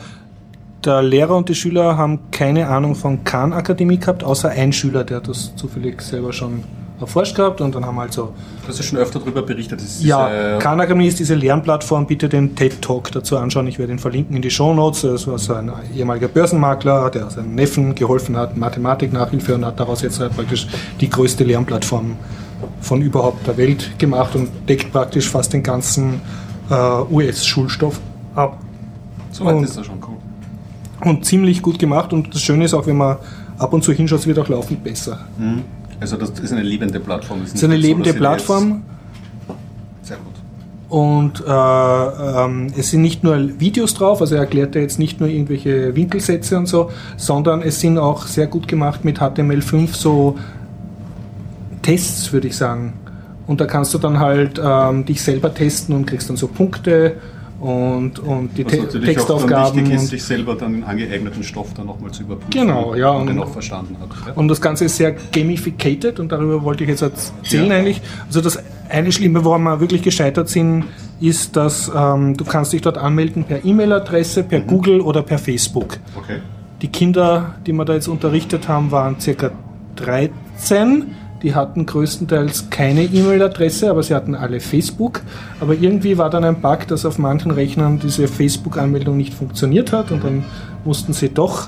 S1: der Lehrer und die Schüler haben keine Ahnung von Khan-Akademie gehabt, außer ein Schüler, der das zufällig selber schon erforscht gehabt und dann haben halt so,
S2: Du hast ja schon öfter darüber berichtet.
S1: Ja,
S2: diese-
S1: Khan Akademie ist diese Lernplattform, bitte den TED Talk dazu anschauen, ich werde ihn verlinken in die Show Notes. Das war so ein ehemaliger Börsenmakler, der seinem Neffen geholfen hat, Mathematik-Nachhilfe und hat daraus jetzt halt praktisch die größte Lernplattform von überhaupt der Welt gemacht und deckt praktisch fast den ganzen äh, US-Schulstoff ab.
S2: so weit
S1: und-
S2: ist das schon cool.
S1: Und ziemlich gut gemacht und das Schöne ist auch, wenn man ab und zu hinschaut, es wird auch laufend besser.
S2: Also das ist eine lebende Plattform.
S1: Es ist eine lebende Plattform.
S2: Sehr gut.
S1: Und äh, ähm, es sind nicht nur Videos drauf, also er erklärt ja jetzt nicht nur irgendwelche Winkelsätze und so, sondern es sind auch sehr gut gemacht mit HTML5 so Tests, würde ich sagen. Und da kannst du dann halt ähm, dich selber testen und kriegst dann so Punkte und, und die
S2: Was
S1: Te Textaufgaben.
S2: wichtig ist, sich selber dann den angeeigneten Stoff dann nochmal zu überprüfen.
S1: Genau, ja,
S2: Und den auch verstanden hat. Ja?
S1: und das Ganze ist sehr gamificated und darüber wollte ich jetzt erzählen
S2: Ja.
S1: eigentlich. Also das eine Schlimme, woran wir wirklich gescheitert sind, ist, dass ähm, du kannst dich dort anmelden per E-Mail-Adresse, per Google oder per Facebook.
S2: Okay.
S1: Die Kinder, die wir da jetzt unterrichtet haben, waren circa 13. Die hatten größtenteils keine E-Mail-Adresse, aber sie hatten alle Facebook. Aber irgendwie war dann ein Bug, dass auf manchen Rechnern diese Facebook-Anmeldung nicht funktioniert hat und dann mussten sie doch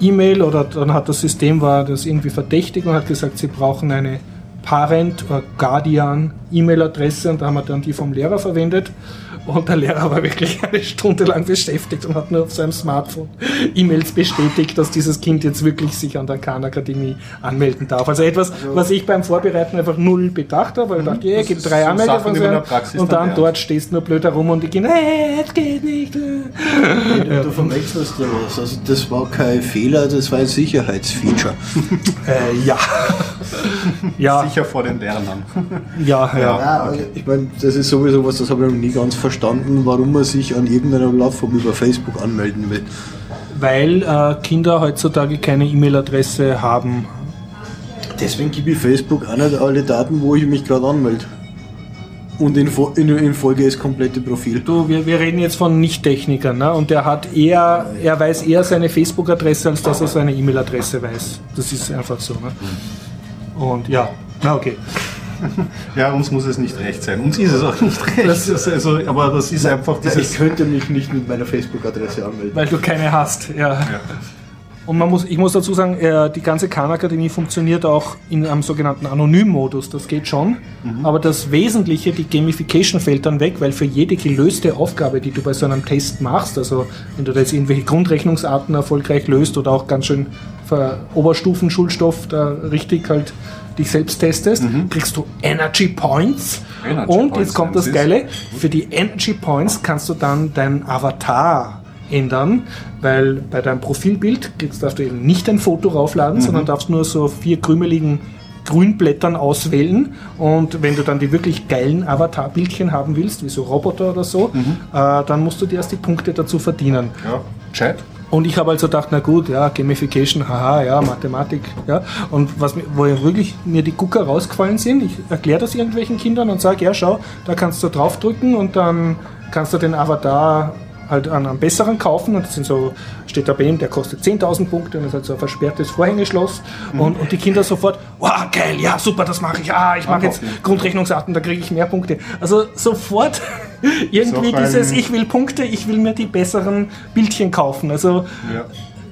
S1: E-Mail oder dann hat das System war das irgendwie verdächtig und hat gesagt, sie brauchen eine Parent oder Guardian E-Mail-Adresse und da haben wir dann die vom Lehrer verwendet. Und der Lehrer war wirklich eine Stunde lang beschäftigt und hat nur auf seinem Smartphone E-Mails bestätigt, dass dieses Kind jetzt wirklich sich an der Khan Akademie anmelden darf. Also etwas, was ich beim Vorbereiten einfach null bedacht habe, weil ich dachte, ja,
S2: Das
S1: gibt drei
S2: so
S1: Anmeldungen und
S2: dann
S1: dann dort stehst du nur blöd herum und die gehen, hey, es geht nicht.
S3: Du, du verwechselst da was. Also das war kein Fehler, das war ein Sicherheitsfeature.
S1: Äh, ja. ja,
S2: Sicher vor den Lernern.
S1: ja, ja.
S3: Ja, also ich meine, das ist sowieso was, das habe ich noch nie ganz verstanden, warum man sich an irgendeiner Plattform über Facebook anmelden will.
S1: Weil äh, Kinder heutzutage keine E-Mail-Adresse haben.
S3: Deswegen gebe ich Facebook auch nicht alle Daten, wo ich mich gerade anmelde. Und in, in, in Folge das komplette Profil.
S1: Du, wir, wir reden jetzt von Nicht-Technikern, ne? Und der hat eher, er weiß eher seine Facebook-Adresse, als dass er seine E-Mail-Adresse weiß. Das ist einfach so, ne? Und ja, na okay.
S2: Ja, uns muss es nicht recht sein. Uns ist es auch nicht recht. Das also, aber das ist einfach dieses.
S3: ich könnte mich nicht mit meiner Facebook-Adresse anmelden.
S1: Weil du keine hast, ja.
S2: Ja.
S1: Und man muss, ich muss dazu sagen, äh, die ganze Khan-Akademie funktioniert auch in einem sogenannten Anonym-Modus. Das geht schon. Aber das Wesentliche, die Gamification fällt dann weg, weil für jede gelöste Aufgabe, die du bei so einem Test machst, also wenn du da jetzt irgendwelche Grundrechnungsarten erfolgreich löst oder auch ganz schön für Oberstufen-Schulstoff da richtig halt dich selbst testest, kriegst du Energy Points.
S2: Energy
S1: Und
S2: Points
S1: jetzt kommt das. Geile, für die Energy Points kannst du dann deinen Avatar ändern, weil bei deinem Profilbild jetzt darfst du eben nicht ein Foto raufladen, sondern darfst nur so vier krümeligen Grünblättern auswählen und wenn du dann die wirklich geilen Avatar-Bildchen haben willst, wie so Roboter oder so, äh, dann musst du dir erst die Punkte dazu verdienen.
S2: Ja, Chat.
S1: Und ich habe also gedacht, na gut, ja, Gamification, haha, ja, Mathematik, ja. Und was wo ja wirklich mir die Gucker rausgefallen sind, ich erkläre das irgendwelchen Kindern und sage, ja, schau, da kannst du draufdrücken und dann kannst du den Avatar halt an einem besseren kaufen und das sind so, steht da bei ihm, der kostet 10.000 Punkte und das ist halt so ein versperrtes Vorhängeschloss und, und die Kinder sofort, wow, geil, ja, super, das mache ich, ah, ich mache jetzt. Grundrechnungsarten, da kriege ich mehr Punkte. Also sofort irgendwie
S2: ein-
S1: dieses, ich will Punkte, ich will mir die besseren Bildchen kaufen. Also
S2: Ja.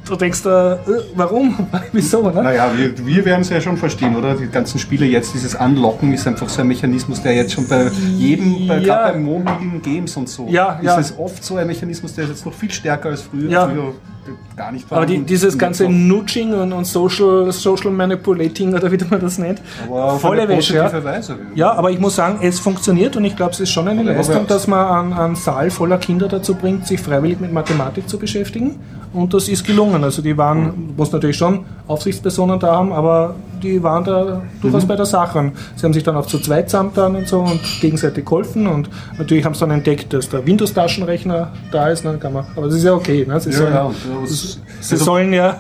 S1: Du denkst äh, warum? Wieso? Ne?
S2: Naja, wir, wir werden es ja schon verstehen, oder? Die ganzen Spiele jetzt, dieses Anlocken ist einfach so ein Mechanismus, der jetzt schon bei jedem, bei,
S1: Ja.
S2: gerade bei mobilen Games und so,
S1: Ja,
S2: ist
S1: ja.
S2: es oft so ein Mechanismus, der ist jetzt noch viel stärker als früher.
S1: Ja.
S2: früher gar nicht
S1: Aber die, dieses ganze Nudging und, und Social, Social Manipulating oder wie man das nennt,
S2: aber
S1: volle Wäsche. Ja.
S2: Weise.
S1: ja, aber ich muss sagen, es funktioniert und ich glaube, es ist schon eine
S2: Aber
S1: Leistung, dass man einen, einen Saal voller Kinder dazu bringt, sich freiwillig mit Mathematik zu beschäftigen. Und das ist gelungen. Also die waren, muss natürlich schon Aufsichtspersonen da haben, aber die waren da durchaus
S2: Mhm.
S1: bei der Sache. Und sie haben sich dann auch zu zweit zusammengetan und so und gegenseitig geholfen. Und natürlich haben sie dann entdeckt, dass der Windows-Taschenrechner da ist. Ne, kann man, aber das ist ja okay. Ne? Sie,
S2: Ja,
S1: sollen,
S2: ja, und das-
S1: sie
S2: also
S1: sollen ja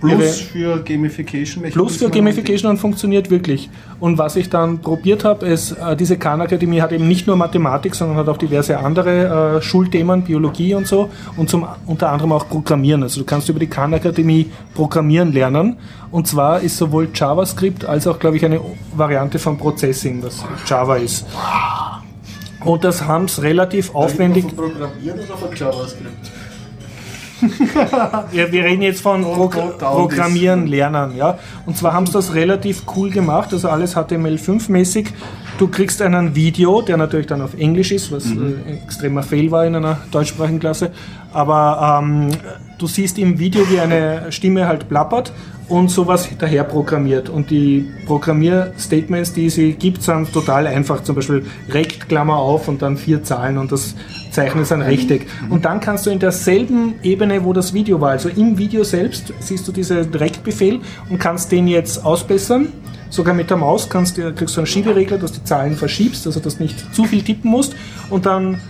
S2: Plus für Gamification.
S1: Plus für Gamification und funktioniert wirklich. Und was ich dann probiert habe, ist, äh, diese Khan Akademie hat eben nicht nur Mathematik, sondern hat auch diverse andere äh, Schulthemen, Biologie und so und zum, unter anderem auch Programmieren. Also du kannst über die Khan Akademie Programmieren lernen. Und zwar ist sowohl JavaScript als auch, glaube ich, eine Variante von Processing, was Java ist. Und das haben es relativ aufwendig.
S3: Programmieren oder von JavaScript?
S1: Wir, wir reden jetzt von Pro Programmieren. Lernen, ja. Und zwar haben sie das relativ cool gemacht, also alles HTML5-mäßig. Du kriegst einen Video, der natürlich dann auf Englisch ist, was äh, ein extremer Fail war in einer deutschsprachigen Klasse. Aber ähm, du siehst im Video, wie eine Stimme halt plappert und sowas daher programmiert. Und die Programmierstatements, die sie gibt, sind total einfach. Zum Beispiel rect, Klammer auf und dann vier Zahlen und das Zeichnen ist ein Rechteck. Und dann kannst du in derselben Ebene, wo das Video war, also im Video selbst, siehst du diesen Rect-Befehl und kannst den jetzt ausbessern. Sogar mit der Maus kannst du, kriegst du einen Schieberegler, dass du die Zahlen verschiebst, also dass du nicht zu viel tippen musst. Und dann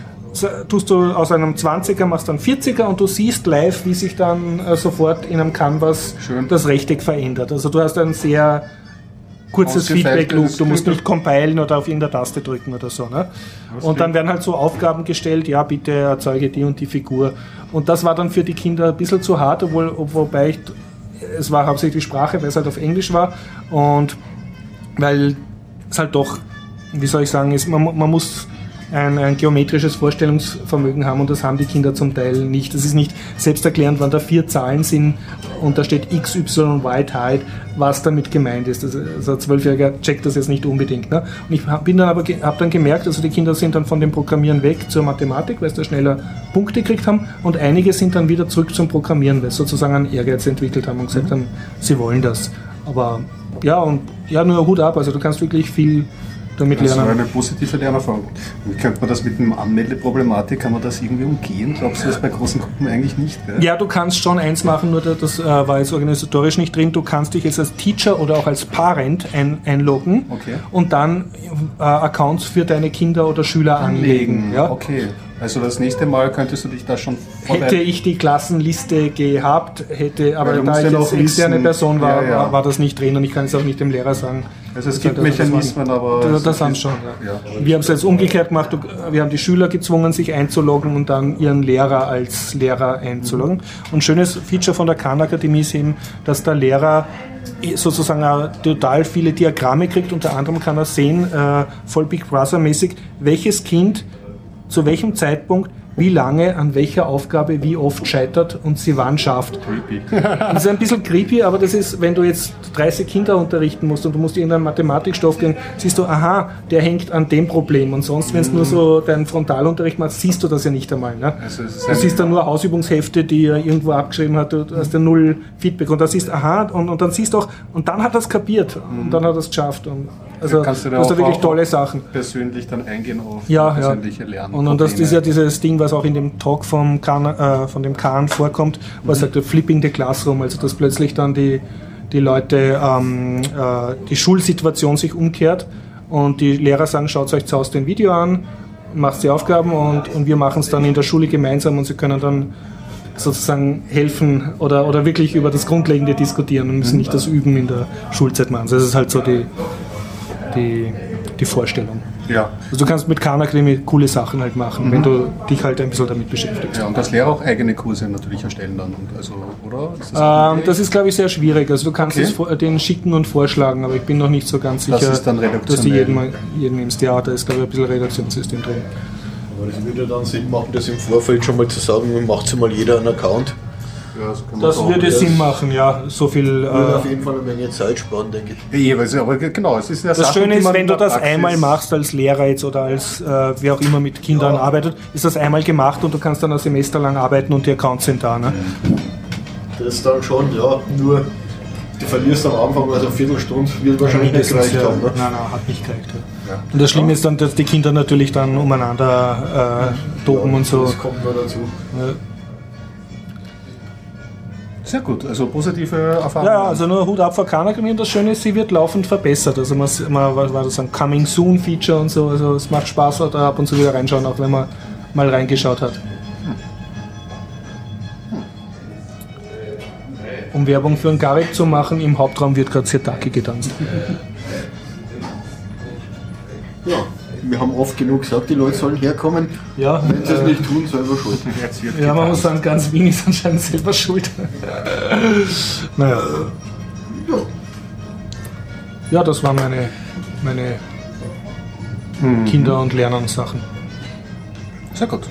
S1: tust du aus einem 20er, machst dann 40er und du siehst live, wie sich dann äh, sofort in einem Canvas
S2: Schön.
S1: das Rechteck verändert. Also du hast ein sehr kurzes Feedback-Loop. Du musst nicht compilen oder auf irgendeine Taste drücken oder so. Ne? Und dann werden halt so Aufgaben gestellt, ja, bitte erzeuge die und die Figur. Und das war dann für die Kinder ein bisschen zu hart, obwohl, ob- wobei ich, es war hauptsächlich die Sprache, weil es halt auf Englisch war. Und weil es halt doch, wie soll ich sagen, ist, man, man muss ein, ein geometrisches Vorstellungsvermögen haben und das haben die Kinder zum Teil nicht. Das ist nicht selbsterklärend, wenn da vier Zahlen sind und da steht X, Y, Y, Height, was damit gemeint ist. Das, also ein Zwölfjähriger checkt das jetzt nicht unbedingt. Ne? Und ich bin dann aber habe dann gemerkt, also die Kinder sind dann von dem Programmieren weg zur Mathematik, weil sie da schneller Punkte gekriegt haben und einige sind dann wieder zurück zum Programmieren, weil sie sozusagen einen Ehrgeiz entwickelt haben und gesagt haben, sie wollen das. Aber ja, und ja, nur Hut ab, also du kannst wirklich viel damit
S2: Das war
S1: lernen.
S2: eine positive Lernerfahrung. Wie könnte man das mit dem Anmeldeproblematik, kann man das irgendwie umgehen? Glaubst du das bei großen Gruppen eigentlich nicht? Gell?
S1: Ja, du kannst schon eins machen, nur das äh, war jetzt organisatorisch nicht drin. Du kannst dich jetzt als Teacher oder auch als Parent ein, einloggen
S2: Okay.
S1: und dann äh, Accounts für deine Kinder oder Schüler anlegen. ja?
S2: Okay. Also das nächste Mal könntest du dich da schon
S1: Hätte ich die Klassenliste gehabt, hätte, aber da ich jetzt externe
S2: wissen-
S1: Person war,
S2: Ja, ja.
S1: war, war das nicht drin und ich kann es auch nicht dem Lehrer sagen.
S2: Also es
S1: Das
S2: gibt
S1: das
S2: Mechanismen, aber...
S1: Das, das haben schon. Ja. Wir haben es jetzt umgekehrt gemacht. Wir haben die Schüler gezwungen, sich einzuloggen und dann ihren Lehrer als Lehrer einzuloggen. Und schönes Feature von der Khan Akademie ist eben, dass der Lehrer eh sozusagen total viele Diagramme kriegt. Unter anderem kann er sehen, äh, voll Big Brother mäßig, welches Kind zu welchem Zeitpunkt wie lange an welcher Aufgabe wie oft scheitert und sie wann schafft.
S2: Creepy.
S1: Das ist ein bisschen creepy, aber das ist, wenn du jetzt 30 Kinder unterrichten musst und du musst irgendeinen Mathematikstoff gehen, siehst du, aha, der hängt an dem Problem. Und sonst, wenn es nur so deinen Frontalunterricht machst, siehst du das ja nicht einmal. Ne?
S2: Also es ist
S1: Du siehst dann nur Hausübungshefte, die er irgendwo abgeschrieben hat, du hast ja null Feedback. Und da siehst aha, und, und dann siehst du auch, und dann hat er es kapiert. Und dann hat er es geschafft. Und, also,
S2: Kannst du da
S1: hast da wirklich tolle Sachen.
S2: persönlich dann eingehen auf
S1: Ja, ja.
S2: persönliche Lernen.
S1: Und, und das ist ja dieses Ding, was auch in dem Talk vom Kahn, äh, von dem Kahn vorkommt, wo er sagt, Flipping the Classroom, also dass plötzlich dann die, die Leute, ähm, äh, die Schulsituation sich umkehrt und die Lehrer sagen, schaut euch zu Hause den Video an, macht die Aufgaben und, und wir machen es dann in der Schule gemeinsam und sie können dann sozusagen helfen oder, oder wirklich über das Grundlegende diskutieren und müssen nicht das Üben in der Schulzeit machen. Also das ist halt so die, die, die Vorstellung.
S2: Ja.
S1: Also du kannst mit Khan Akademie coole Sachen halt machen, wenn du dich halt ein bisschen damit beschäftigst.
S2: ja, und als Lehrer auch eigene Kurse natürlich erstellen dann. Und also, oder? Ist das
S1: Ähm, das ist, glaube ich, sehr schwierig. Also du kannst
S2: Okay.
S1: es vor- den schicken und vorschlagen, aber ich bin noch nicht so ganz
S2: Das
S1: sicher,
S2: ist dann
S1: dass du jeden, jeden. Ja, da ist, glaube ich, ein bisschen Redaktionssystem drin.
S3: Aber das würde dann Sinn machen, das im Vorfeld schon mal zu sagen, macht sich mal jeder einen Account.
S2: Ja, man
S1: Das
S2: auch-
S1: würde
S3: das-
S1: Sinn machen, ja. So viel.
S3: Würde auf
S1: Äh,
S3: jeden Fall eine Menge Zeit sparen, denke ich.
S2: Ja, weil es- aber genau, es ist eine
S1: das
S2: Sache,
S1: Schöne ist,
S2: man
S1: wenn du das
S2: Praxis-
S1: einmal machst als Lehrer jetzt oder als äh, wer auch immer mit Kindern
S3: Ja.
S1: arbeitet, ist das einmal gemacht und du kannst dann ein Semester lang arbeiten und die Accounts sind da. Ne?
S3: Das dann schon, ja, nur du verlierst am Anfang, also eine Viertelstunde, wird wahrscheinlich nicht gereicht
S1: ja.
S3: haben. Ne?
S1: Nein, nein, hat nicht gereicht. Ja.
S2: Ja.
S1: Und das Schlimme ist dann, dass die Kinder natürlich dann umeinander äh, toben und so.
S3: Das kommt noch dazu.
S2: Sehr gut, also positive Erfahrungen.
S1: Ja, also nur Hut ab vor Academy und das Schöne ist, sie wird laufend verbessert. Also man, man was war das ein Coming Soon Feature und so. Also es macht Spaß, da ab und zu wieder reinschauen, auch wenn man mal reingeschaut hat. Um Werbung für einen Garib zu machen, im Hauptraum wird gerade Sirtaki getanzt.
S3: Ja, wir haben oft genug gesagt, die Leute sollen herkommen.
S1: Ja,
S3: Wenn sie es
S1: äh,
S3: nicht tun, selber schuld.
S1: Ja man muss sagen, ganz Wien ist anscheinend selber schuld. naja.
S3: Ja,
S1: Ja, das waren meine, meine Kinder- und Lernen-Sachen.
S2: Sehr gut.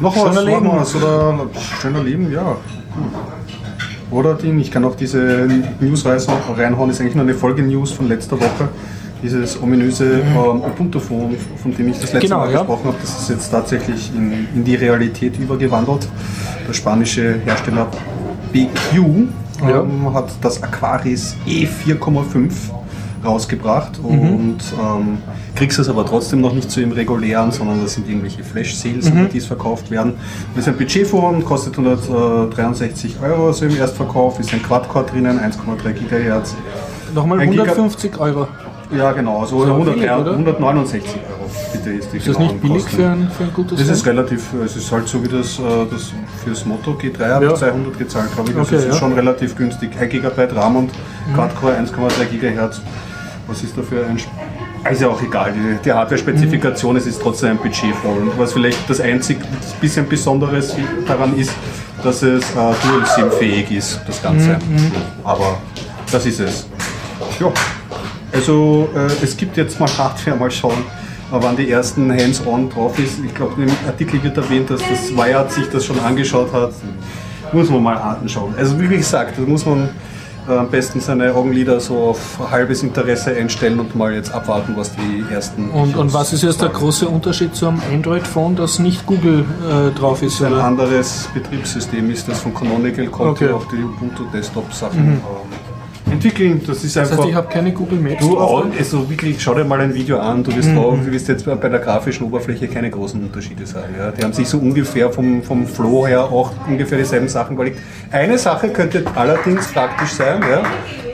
S2: Noch
S1: Schöner
S2: was,
S1: Leben.
S2: noch was oder schöner Leben, ja. Oder Ding, ich kann auch diese News rein- reinhauen, ist eigentlich nur eine Folge-News von letzter Woche. Dieses ominöse ähm, Ubuntu, von, von dem ich das letzte
S1: Genau,
S2: Mal
S1: ja.
S2: gesprochen habe, das ist jetzt tatsächlich in, in die Realität übergewandelt. Der spanische Hersteller BQ
S1: Ja.
S2: ähm, hat das Aquaris E4,5 rausgebracht
S1: Mhm.
S2: und ähm, kriegst es aber trotzdem noch nicht zu im regulären, sondern das sind irgendwelche Flash-Sales,
S1: Mhm.
S2: die es verkauft werden. Das ist ein Budgetphone, kostet 163 Euro also im Erstverkauf, ist ein Quad-Core drinnen, 1,3 GHz.
S1: Nochmal
S2: Ein Giga-
S1: 150 Euro.
S2: Ja genau, also
S1: So
S2: 100,
S1: billig, oder?
S2: 169 Euro bitte ist die
S1: Ist das
S2: genauen
S1: nicht billig
S2: Kosten.
S1: für ein, für ein gutes
S2: Das ist relativ, es ist halt so wie das, äh, das fürs Moto G3 habe
S1: Ja.
S2: ich 200 gezahlt, glaube ich. Also
S1: Okay,
S2: das ist
S1: ja.
S2: schon relativ günstig. 1 GB RAM und Quad-Core 1,3 GHz. Was ist da für ein... Sp- Also auch egal, die, die Hardware-Spezifikation, es ist trotzdem ein Budgetphone. Was vielleicht das einzig bisschen Besonderes daran ist, dass es äh, Dual-SIM-fähig ist, das Ganze. Aber das ist es. Ja. Also äh, es gibt jetzt mal Hardware, mal schauen, äh, wann die ersten Hands-on drauf ist. Ich glaube, im Artikel wird erwähnt, dass das Wired sich das schon angeschaut hat. Muss man mal anschauen. Also wie gesagt, da muss man äh, am besten seine Augenlider so auf halbes Interesse einstellen und mal jetzt abwarten, was die ersten...
S1: Und, und was ist jetzt der große Unterschied zum Android-Phone, das nicht Google äh, drauf ist?
S2: Ein
S1: Oder?
S2: anderes Betriebssystem ist das von Canonical, konnte
S1: Okay.
S2: auch die Ubuntu Desktop-Sachen ähm, entwickeln. Das ist
S1: Das
S2: einfach...
S1: heißt, ich habe keine Google Maps
S2: Du, auch, also wirklich, schau dir mal ein Video an, du wirst, auch, du wirst jetzt bei der grafischen Oberfläche keine großen Unterschiede sagen. Ja? Die haben sich so ungefähr vom, vom Flow her auch ungefähr dieselben Sachen überlegt. Eine Sache könnte allerdings praktisch sein, ja?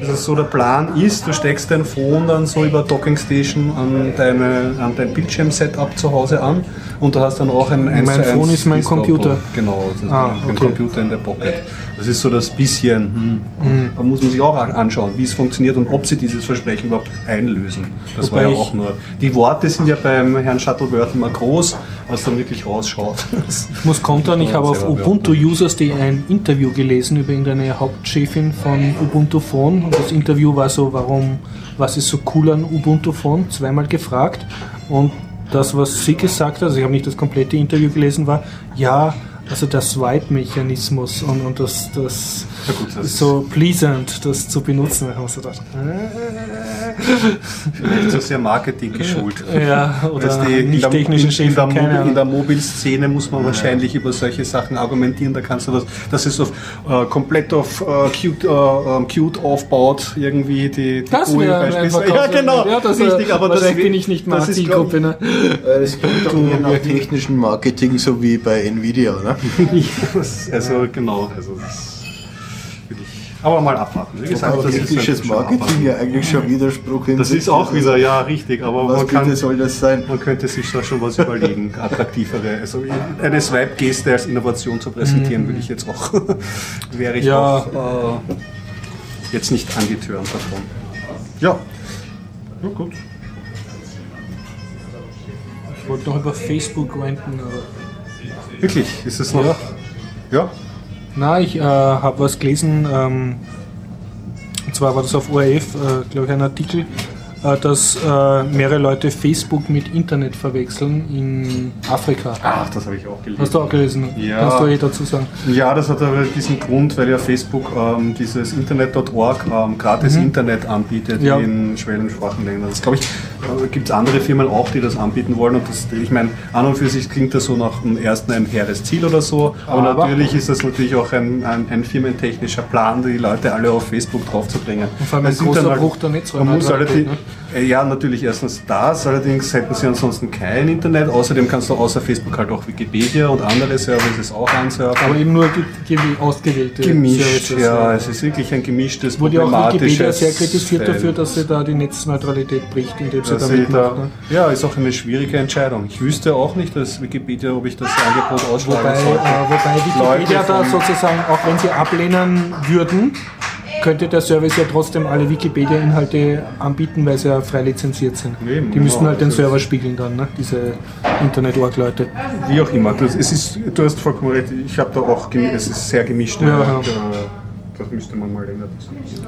S2: Also so der Plan ist, du steckst dein Phone dann so über Docking Station an, deine, an dein Bildschirm-Setup zu Hause an und du hast dann auch ein 1
S1: Mein
S2: zu 1
S1: Phone ist mein. Computer.
S2: Genau, das ist
S1: Ah,
S2: ein
S1: okay.
S2: Computer in der Pocket. Das ist so das bisschen, hm.
S1: Mhm.
S2: da muss man sich auch an- anschauen, wie es funktioniert und ob sie dieses Versprechen überhaupt einlösen. Das
S1: Wobei
S2: war ja auch nur. Die Worte sind ja beim Herrn Shuttleworth immer groß, was dann wirklich rausschaut.
S1: Ich muss kontern, ich habe auf ubuntu-users.de ein Interview gelesen über irgendeine Hauptchefin von Ubuntu Phone. Und das Interview war so, warum, was ist so cool an Ubuntu Phone, zweimal gefragt. Und das, was sie gesagt hat, also ich habe nicht das komplette Interview gelesen, war, ja, also der Swipe-Mechanismus und, und das, das
S2: Ja gut, das
S1: ist so pleasant, das zu benutzen. Da haben wir gedacht,
S2: Vielleicht so sehr Marketing geschult.
S1: ja, oder
S2: Weißt in
S1: nicht
S2: der-
S1: technischen
S2: in, in, der in
S1: Ahnung.
S2: der Mobilszene muss man wahrscheinlich über solche Sachen argumentieren. Da kannst du das, das ist auf, äh, komplett auf äh, Qt, äh, ähm, Qt aufbaut, irgendwie die, die
S1: Das ein
S2: beispielsweise. Ja, genau.
S1: Ja, das,
S2: richtig, aber das
S1: bin ich nicht mal
S2: das
S1: Zielgruppe. Ne?
S3: Äh, Es gibt doch eher nach technischen Marketing, so wie bei Nvidia, ne?
S2: Das- also genau, also das aber mal abwarten. Wie gesagt,
S3: Aber
S2: das ist halt
S3: Marketing ja eigentlich schon Widerspruch in
S2: Das ist auch wieder, ja, richtig, aber
S3: Was
S2: man kann,
S3: soll das sein?
S2: Man könnte sich da schon was überlegen, attraktivere. Also eine Swipe-Geste als Innovation zu präsentieren, würde ich jetzt auch, wäre ich
S1: Ja.
S2: auch äh, jetzt nicht angetörnt davon. Ja. Ja, gut.
S1: Ich wollte noch über Facebook ranten, aber
S2: Wirklich, ist es noch?
S1: Ja.
S2: Ja.
S1: Na, ich äh, habe was gelesen, ähm, und zwar war das auf ORF, äh, glaube ich, ein Artikel, äh, dass äh, mehrere Leute Facebook mit Internet verwechseln in Afrika.
S2: Ach, das habe ich auch gelesen.
S1: Hast du auch gelesen?
S2: Ja.
S1: Kannst du eh dazu sagen?
S2: Ja, das hat aber diesen Grund, weil ja Facebook ähm, dieses Internet.org ähm, gratis Internet anbietet
S1: Mhm. Ja.
S2: in schwellen- und schwachen Ländern. Das glaube ich, gibt es andere Firmen auch, die das anbieten wollen. Und das, ich meine, an und für sich klingt das so nach dem ersten ein hehres Ziel oder so. Aber,
S1: Aber-
S2: natürlich ist das natürlich auch ein, ein, ein firmentechnischer Plan, die Leute alle auf Facebook draufzubringen.
S1: Und vor allem ein großer
S2: halt-
S1: Bruch der
S2: man muss
S1: Netzräumneutralität,
S2: allerdings, äh, Ja, natürlich erstens das, allerdings hätten sie ansonsten kein Internet. Außerdem kannst du außer Facebook halt auch Wikipedia und andere Services auch ansurfen.
S1: Aber eben nur ge ge ausgewählte
S2: Gemischt,
S1: Services,
S2: ja, es ist wirklich ein gemischtes,
S1: Wurde auch Wikipedia sehr kritisiert
S2: Feld.
S1: dafür, dass sie da die Netzneutralität bricht, indem sie
S2: Dass
S1: da
S2: sie
S1: mitmacht.
S2: da,
S1: Ne?
S2: ja, ist auch eine schwierige Entscheidung. Ich wüsste auch nicht, dass Wikipedia, ob ich das Angebot ausschlagen
S1: Wobei,
S2: sollte.
S1: äh, wobei Wikipedia da sozusagen, auch wenn sie ablehnen würden, könnte der Service ja trotzdem alle Wikipedia-Inhalte anbieten, weil sie ja frei lizenziert sind.
S2: Eben,
S1: Die müssten
S2: genau,
S1: halt den
S2: also-
S1: Server spiegeln dann, ne? diese Internet-Org-Leute.
S2: Wie auch immer. Das, es ist, du hast vollkommen recht. Ich habe da auch, es ist sehr gemischt.
S1: Ja,
S2: äh,
S1: ja.
S2: Das müsste man mal diskutieren.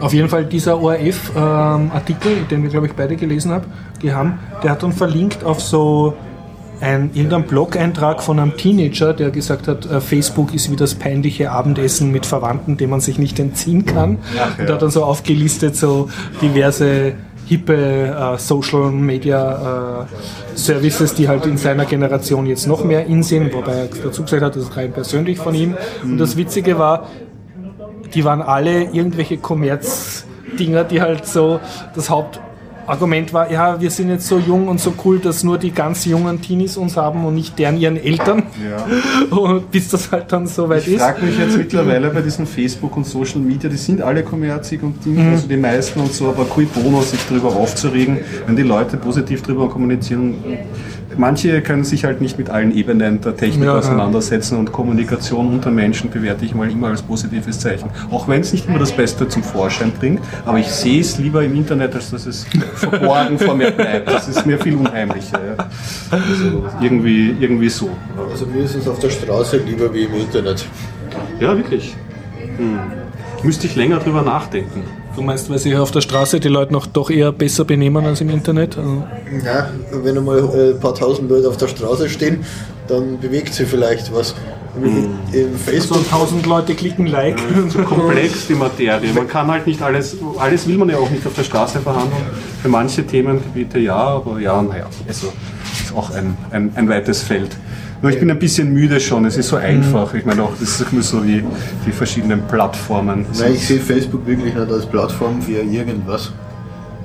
S1: Auf jeden Fall dieser ORF-Artikel, den wir glaube ich beide gelesen haben, die haben, der hat dann verlinkt auf so ein, irgendein Blog-Eintrag von einem Teenager, der gesagt hat, äh, Facebook ist wie das peinliche Abendessen mit Verwandten, dem man sich nicht entziehen kann.
S2: Ach,
S1: Und
S2: ja.
S1: hat dann so aufgelistet, so diverse hippe äh, Social Media äh, Services, die halt in seiner Generation jetzt noch mehr in sind, wobei er dazu gesagt hat, das ist rein persönlich von ihm. Und das Witzige war, die waren alle irgendwelche Kommerzdinger, die halt so das Hauptargument war, ja, wir sind jetzt so jung und so cool, dass nur die ganz jungen Teenies uns haben und nicht deren ihren Eltern.
S2: Ja.
S1: Und bis das halt dann so weit
S2: Ich
S1: ist.
S2: frage mich jetzt mittlerweile bei diesen Facebook und Social Media, die sind alle kommerzig und Dinge,
S1: Mhm.
S2: also die meisten und so, aber cui bono, sich darüber aufzuregen, wenn die Leute positiv darüber kommunizieren. Manche können sich halt nicht mit allen Ebenen der Technik
S1: Ja, ja.
S2: auseinandersetzen und Kommunikation unter Menschen bewerte ich mal immer als positives Zeichen. Auch wenn es nicht immer das Beste zum Vorschein bringt, aber ich sehe es lieber im Internet, als dass es verborgen vor mir bleibt. Das ist mir viel unheimlicher. Ja. Also irgendwie, irgendwie so.
S3: Also mir ist es auf der Straße lieber wie im Internet.
S2: Ja, wirklich. Hm. Müsste ich länger drüber nachdenken.
S1: Du meinst, weil sich auf der Straße die Leute noch doch eher besser benehmen als im Internet? Also,
S3: Ja, wenn einmal äh, ein paar tausend Leute auf der Straße stehen, dann bewegt sie vielleicht was. Im, im
S1: so
S3: Facebook
S1: tausend Leute klicken Like.
S2: Zu komplex die Materie. Man kann halt nicht alles, alles will man ja auch nicht auf der Straße verhandeln. Für manche Themengebiete ja, aber ja, naja, also ist auch ein, ein, ein weites Feld. Nur ich bin ein bisschen müde schon, es ist so einfach. Ich meine auch, das ist immer so wie die verschiedenen Plattformen.
S3: Nein, ich sehe Facebook wirklich nicht als Plattform für irgendwas.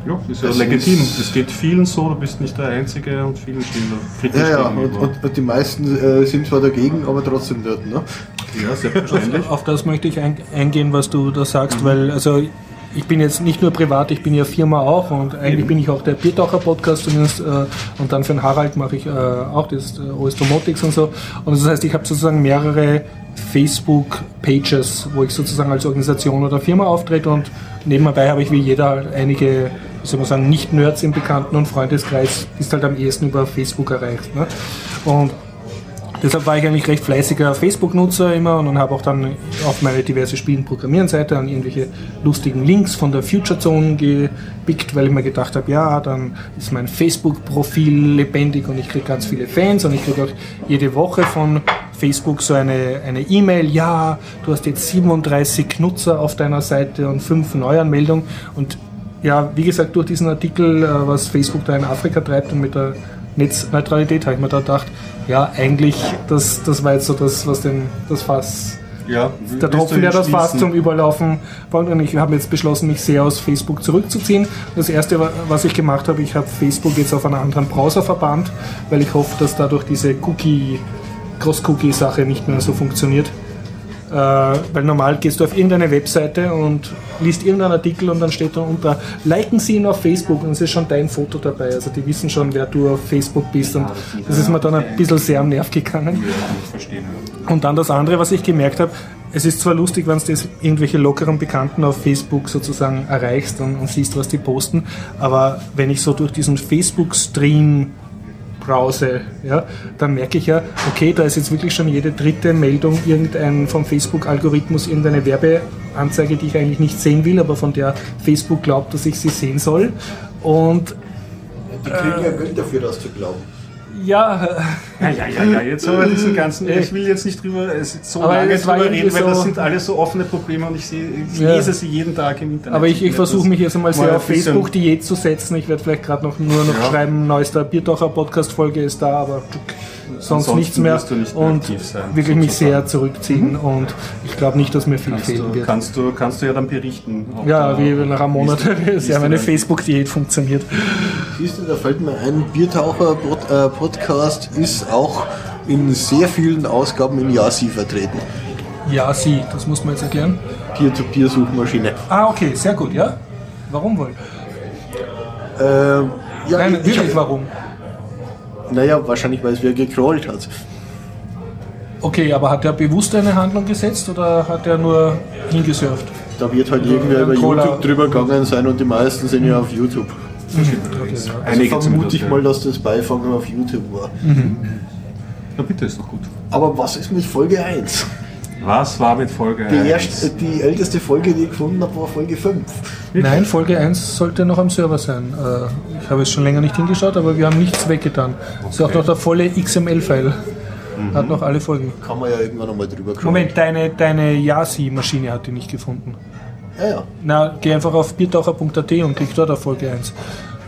S2: Ja, ist ja
S3: Das
S2: legitim. Es geht vielen so, du bist nicht der Einzige und vielen stehen da kritisch
S3: Ja, ja, und, und, und die meisten äh, sind zwar dagegen, aber trotzdem dort. Ne?
S2: ja, selbstverständlich.
S1: Auf das möchte ich ein, eingehen, was du da sagst, weil also ich bin jetzt nicht nur privat, ich bin ja Firma auch und eigentlich
S2: Eben.
S1: bin ich auch der Biertaucher Podcast zumindest äh, und dann für den Harald mache ich äh, auch das äh, OS Domotics und so. Und das heißt, ich habe sozusagen mehrere Facebook-Pages, wo ich sozusagen als Organisation oder Firma auftrete und nebenbei habe ich wie jeder einige, wie soll man sagen, Nicht-Nerds im Bekannten- und Freundeskreis, ist halt am ehesten über Facebook erreicht. Ne? Und Deshalb war ich eigentlich recht fleißiger Facebook-Nutzer immer und habe auch dann auf meine diverse Spielen programmieren Seite an irgendwelche lustigen Links von der Future Zone gepickt, weil ich mir gedacht habe, ja, dann ist mein Facebook-Profil lebendig und ich kriege ganz viele Fans und ich kriege auch jede Woche von Facebook so eine eine E-Mail, ja, du hast jetzt 37 Nutzer auf deiner Seite und 5 Neuanmeldungen und ja, wie gesagt, durch diesen Artikel, äh, was Facebook da in Afrika treibt und mit der Netzneutralität, habe ich mir da gedacht, ja, eigentlich, das, das war jetzt so das, was den, das Fass,
S2: Ja,
S1: der Tropfen, der das Fass zum Überlaufen bringt. Und ich habe jetzt beschlossen, mich sehr aus Facebook zurückzuziehen. Das erste, wa- was ich gemacht habe, ich habe Facebook jetzt auf einen anderen Browser verbannt, weil ich hoffe, dass dadurch diese Cookie, Cross-Cookie-Sache nicht mehr so funktioniert. Äh, weil normal gehst du auf irgendeine Webseite und liest irgendeinen Artikel und dann steht da unter, liken Sie ihn auf Facebook und es ist schon dein Foto dabei. Also die wissen schon, wer du auf Facebook bist und das ist mir dann ein bisschen sehr am Nerv gegangen. Und dann das andere, was ich gemerkt habe, es ist zwar lustig, wenn du das irgendwelche lockeren Bekannten auf Facebook sozusagen erreichst und, und siehst, was die posten, aber wenn ich so durch diesen Facebook-Stream browse, ja, dann merke ich ja, okay, da ist jetzt wirklich schon jede dritte Meldung irgendein vom Facebook-Algorithmus irgendeine Werbeanzeige, die ich eigentlich nicht sehen will, aber von der Facebook glaubt, dass ich sie sehen soll. Und
S3: Die kriegen ja Geld dafür, das zu glauben.
S1: Ja,
S2: Ja, ja, ja, ja, jetzt aber diesen ganzen, ich will jetzt nicht drüber so
S1: Aber
S2: lange drüber reden, weil das
S1: so-
S2: sind alles so offene Probleme und ich, sehe, ich
S1: Ja.
S2: lese sie jeden Tag im Internet.
S1: Aber ich, ich versuche mich jetzt einmal
S2: Mal
S1: sehr auf Facebook Diät zu setzen. Ich werde vielleicht gerade noch nur noch
S2: Ja.
S1: schreiben, neuester Biertaucher Podcast Folge ist da, aber sonst nichts mehr.
S2: nicht mehr
S1: und
S2: aktiv sein,
S1: wirklich mich sehr zurückziehen und ich glaube nicht, dass mir viel
S2: kannst
S1: fehlen
S2: du,
S1: wird.
S2: kannst, du, kannst du ja dann berichten.
S1: ja,
S2: da-
S1: wie nach einem Monat,
S2: wie es
S1: meine
S2: dann-
S1: Facebook Diät funktioniert.
S3: Siehst du, da fällt mir ein, Biertaucher-Podcast ist auch in sehr vielen Ausgaben in Yasi vertreten.
S1: Ja, sie, das muss man jetzt erklären.
S3: Peer-to-Peer-Suchmaschine.
S1: Ah, okay, sehr gut, ja. Warum wohl?
S3: Ähm, ja,
S1: Nein,
S3: ich-
S1: wirklich
S3: ich,
S1: warum?
S3: Naja, wahrscheinlich, weil es wer gecrawlt hat.
S1: Okay, aber hat er bewusst eine Handlung gesetzt oder hat er nur hingesurft?
S3: Da wird halt irgendwer über
S1: Cola.
S3: YouTube drüber gegangen sein und die meisten sind ja auf YouTube.
S1: Okay, ja.
S3: Also
S2: Einige
S3: vermute
S2: zumindest,
S3: ich mal, dass das Beifangen auf YouTube war.
S2: Na bitte, ist doch gut.
S3: Aber was ist mit Folge 1?
S2: Was war mit Folge
S3: Die,
S2: 1?
S3: erste, die älteste Folge, die ich gefunden habe, war Folge 5.
S1: Nein, Folge 1 sollte noch am Server sein. Äh, Ich habe es schon länger nicht hingeschaut, aber wir haben nichts weggetan. Ist auch noch der volle XML-File. Hat noch alle Folgen.
S3: Kann man ja irgendwann nochmal drüber crawlen.
S1: Moment, deine, deine Yasi-Maschine hat die nicht gefunden.
S3: Ja, ja.
S1: Na, geh einfach auf biertaucher.at und klick dort auf Folge 1.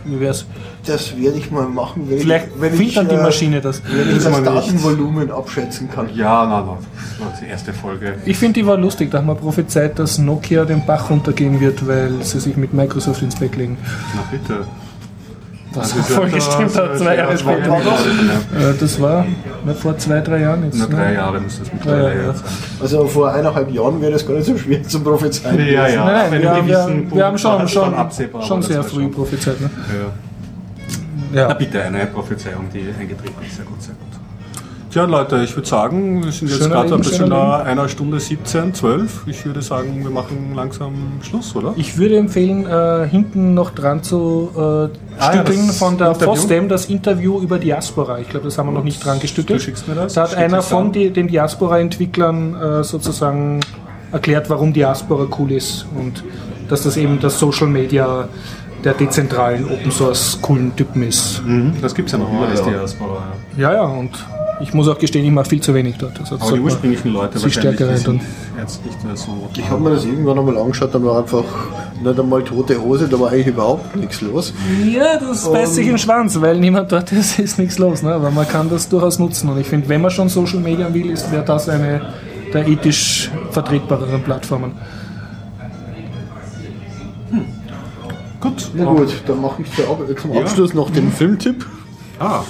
S1: Wie wär's?
S3: Das werde ich mal machen, wenn
S1: Vielleicht
S3: ich, wenn
S1: findet dann die
S3: äh,
S1: Maschine das.
S3: Wenn ich das
S2: wir nicht.
S3: Datenvolumen abschätzen kann.
S2: Ja, na, na, das war die erste Folge.
S1: Ich finde, die war lustig. Da haben wir prophezeit, dass Nokia den Bach runtergehen wird, weil sie sich mit Microsoft ins Bett legen.
S2: Na bitte. Das ist
S1: voll
S2: ja-
S1: gestimmt hat, zwei Jahre
S2: das war
S1: später.
S2: ja-
S1: Äh, Das war vor zwei, drei Jahren jetzt.
S2: Na,
S1: ne?
S2: drei Jahre müsste es
S1: Ja,
S2: mittlerweile
S1: ja, ja.
S2: jetzt sein.
S3: Also vor eineinhalb Jahren wäre das gar nicht so schwer zum Prophezeien.
S2: Ja, ja.
S1: Nein, nein, wir, haben-
S2: Punkt
S1: wir haben schon, schon, schon sehr früh
S2: schon-
S1: prophezeit. Ne?
S2: Ja. Na
S1: Ja.
S2: bitte, eine Prophezeiung, die eingetreten ist. Sehr gut, sehr gut. Tja, Leute, ich würde sagen, wir sind jetzt
S1: Schöner
S2: gerade ein bisschen nach einer Stunde 17, 12. Ich würde sagen, wir machen langsam Schluss, oder?
S1: Ich würde empfehlen, äh, hinten noch dran zu äh,
S2: Ah, ja,
S1: stückeln
S2: das
S1: von der? FOSDEM das Interview über Diaspora. Ich glaube, das haben wir noch nicht dran gestückelt.
S2: Du schickst mir das?
S1: Da hat
S2: Schick
S1: einer von die, den Diaspora-Entwicklern äh, sozusagen erklärt, warum Diaspora cool ist und dass das eben das Social Media der dezentralen Open Source coolen Typen ist.
S2: Mhm, das gibt es ja noch über das
S3: ja.
S2: Diaspora. Ja.
S1: Ja, ja, und ich muss auch gestehen, ich mache viel zu wenig dort. Also
S2: Aber die ursprünglichen Leute
S1: sich stärker
S2: sind jetzt nicht mehr so.
S3: Ich habe mir das irgendwann einmal angeschaut, da war einfach nicht einmal tote Hose, da war eigentlich überhaupt nichts los.
S1: Ja, das beißt sich im Schwanz, weil niemand dort ist, ist nichts los. Ne? Aber man kann das durchaus nutzen. Und ich finde, wenn man schon Social Media will, ist wäre das eine der ethisch vertretbareren Plattformen.
S2: Gut.
S3: Na gut, dann mache ich zum
S2: Ja.
S3: Abschluss noch den Filmtipp.
S2: Ah,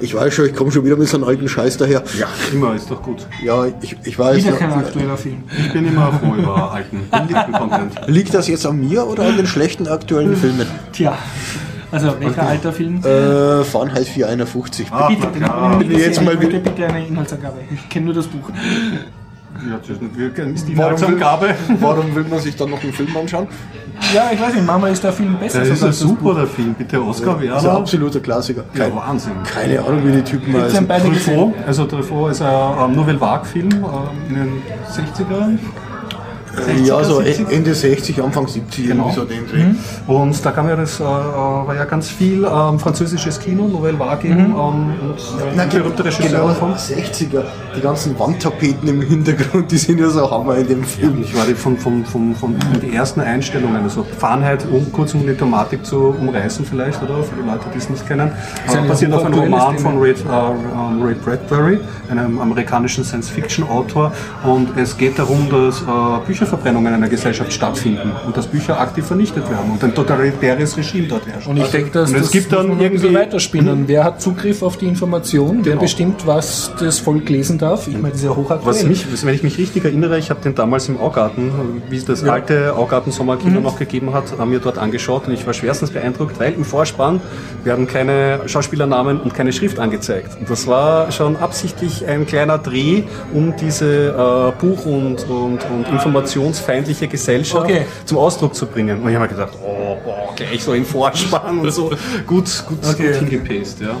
S3: Ich weiß schon, ich komme schon wieder mit so einem alten Scheiß daher.
S2: Ja, immer, ist doch gut.
S3: Ja, ich, ich weiß.
S1: Wieder
S3: ja,
S1: kein aktueller Film.
S2: Ich bin immer froh über alten, beliebten Content.
S3: Liegt das jetzt an mir oder an den schlechten aktuellen Filmen?
S1: Tja, also welcher alter Film?
S3: Äh, Fahrenheit 451.
S2: Ah,
S1: bitte,
S3: Bin ich jetzt mal wieder-
S1: bitte eine Inhaltsangabe. Ich kenne nur das Buch.
S2: Ja, das ist die
S3: Warum will,
S2: Inhaltsangabe.
S3: warum will man sich dann noch einen Film anschauen?
S1: Ja, ich weiß nicht, Mama ist der Film besser.
S2: Das ist ein
S1: als das
S2: super
S1: Buch.
S2: der Film, bitte Oscar
S3: Das ist ein
S2: Werner.
S3: absoluter Klassiker.
S2: Ja,
S3: Kein,
S2: Wahnsinn.
S3: keine Ahnung, wie die Typen heißen.
S2: Truffaut, also Truffaut ist ein Nouvelle Vague-Film ähm, in den 60ern.
S3: Äh, ja, so
S2: 60er?
S3: Ende 60, Anfang 70,
S2: Genau.
S3: irgendwie so den Dreh.
S1: Mhm.
S2: Und da kam ja das, äh, äh, war ja ganz viel ähm, französisches Kino, Nouvelle Vague eben, ähm, und äh, berühmter Regisseur
S3: genau,
S2: davon.
S3: 60er. Die ganzen Wandtapeten im Hintergrund, die sind ja so Hammer in dem Film.
S2: Ich war die von, von, von, von die ersten Einstellungen, also Fahrenheit, um kurz um die Thematik zu umreißen vielleicht, oder für die Leute, die es nicht kennen.
S1: ja
S2: Äh,
S1: ein
S2: basiert auf einem Roman
S1: Thema.
S2: von Ray, äh, ähm, Ray Bradbury, einem amerikanischen Science-Fiction-Autor. Und es geht darum, dass äh, Bücherverbrennungen in einer Gesellschaft stattfinden und dass Bücher aktiv vernichtet werden und ein totalitäres Regime dort herrscht.
S1: Und ich denke, dass
S2: Und es
S1: das
S2: gibt
S1: muss
S2: dann
S1: man ein bisschen
S2: irgendwie-
S1: weiterspinnen. Wer hat Zugriff auf die Information? Wer
S2: Genau.
S1: bestimmt, was das Volk lesen darf? Ich meine, das ist ja hochaktuell.
S2: Was mich, wenn ich mich richtig erinnere, ich habe den damals im Augarten, wie es das alte Augarten Sommerkino
S1: Mhm.
S2: noch gegeben hat, haben mir dort angeschaut und ich war schwerstens beeindruckt, weil im Vorspann werden keine Schauspielernamen und keine Schrift angezeigt. Und das war schon absichtlich ein kleiner Dreh, um diese äh, Buch- und, und, und informationsfeindliche Gesellschaft
S1: Okay.
S2: zum Ausdruck zu bringen. Und ich habe mir gedacht, oh, boah, gleich so im Vorspann und so gut, gut,
S1: Okay.
S2: gut hingepaced, ja.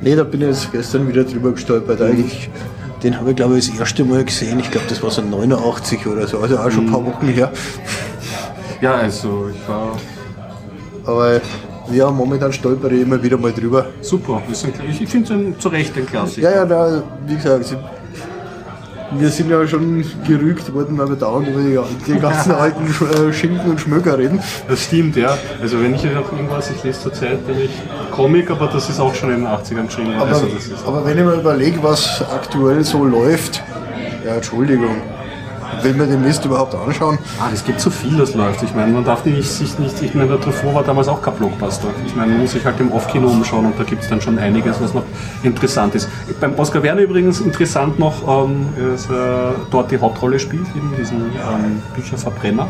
S3: Nee, da bin ich jetzt gestern wieder drüber gestolpert. Eigentlich, den habe ich glaube ich das erste Mal gesehen. Ich glaube, das war so 89 oder so, also auch schon ein paar Wochen her.
S2: Ja, also ich war
S3: Aber ja, momentan stolpere ich immer wieder mal drüber.
S2: super. Ich, finde es zu Recht ein Klassiker.
S3: Ja, ja, da, wie gesagt, wir sind ja schon gerügt worden, weil wir dauernd über die, die ganzen alten äh, Schinken und Schmöker reden.
S2: Das stimmt, ja. Also wenn ich noch irgendwas, ich lese zurzeit nämlich Comic, aber das ist auch schon in den 80ern geschrieben.
S3: Aber,
S2: also
S3: aber wenn ich mir überlege, was aktuell so läuft, ja, Entschuldigung, will man den Mist überhaupt anschauen?
S2: ah, es gibt so viel, das läuft. Ich meine, man darf nicht, sich nicht, ich meine, der Truffaut war damals auch kein Blockbuster. Ich meine, man muss sich halt im Off-Kino umschauen und da gibt es dann schon einiges, was noch interessant ist. Beim Oscar Werner übrigens interessant noch, ähm, ist, äh, dort die Hauptrolle spielt, eben diesen ähm, Bücherverbrenner.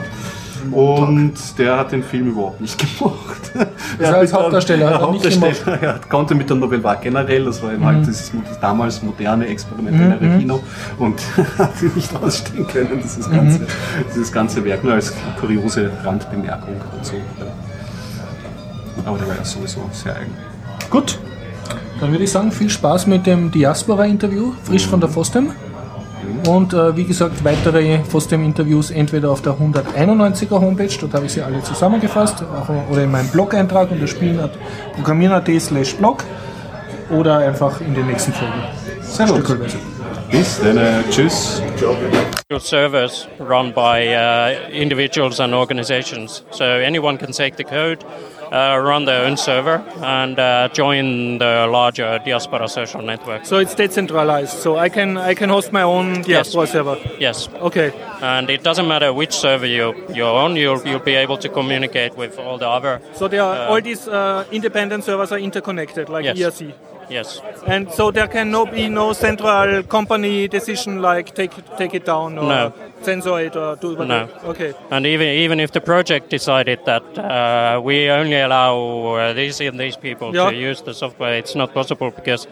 S2: Und der hat den Film überhaupt nicht gemacht.
S1: Also als Hauptdarsteller hat er nicht
S2: Hauptdarsteller. er hat- konnte mit der Nouvelle Vague generell, das war eben halt dieses das damals moderne, experimentellere Kino. Und hat nicht ausstehen können, dieses ganze, dieses ganze Werk, nur als kuriose Randbemerkung so. Aber der war ja sowieso sehr eigen.
S1: Gut, dann würde ich sagen, viel Spaß mit dem Diaspora-Interview, frisch von der FOSDEM. Und äh, wie gesagt, weitere FOSDEM-Interviews entweder auf der 191er Homepage, dort habe ich sie alle zusammengefasst, auch, oder in meinem Blog-Eintrag unter spielen.at, programmieren.at slash blog oder einfach in den nächsten Folgen.
S2: Sehr gut.
S1: Stückelweise.
S2: Bis dann, äh, tschüss.
S4: Your servers run by uh, individuals and organizations. So anyone can take the code, uh, run their own server, and uh, join the larger diaspora social network.
S1: So it's decentralized, so I can, I can host my own Diaspora server.
S4: Yes.
S1: Okay.
S4: And it doesn't matter which server you, you're on, you'll, you'll be able to communicate with all the other.
S1: So there are, all these uh, independent servers are interconnected, like
S4: Yes.
S1: ERC.
S4: Yes.
S1: And so there can no be no central company decision like take take it down or
S4: No.
S1: censor it or do whatever.
S4: No.
S1: Okay.
S4: And even even if the project decided that uh, we only allow uh, these and these people
S1: Yeah.
S4: to use the software, it's not possible because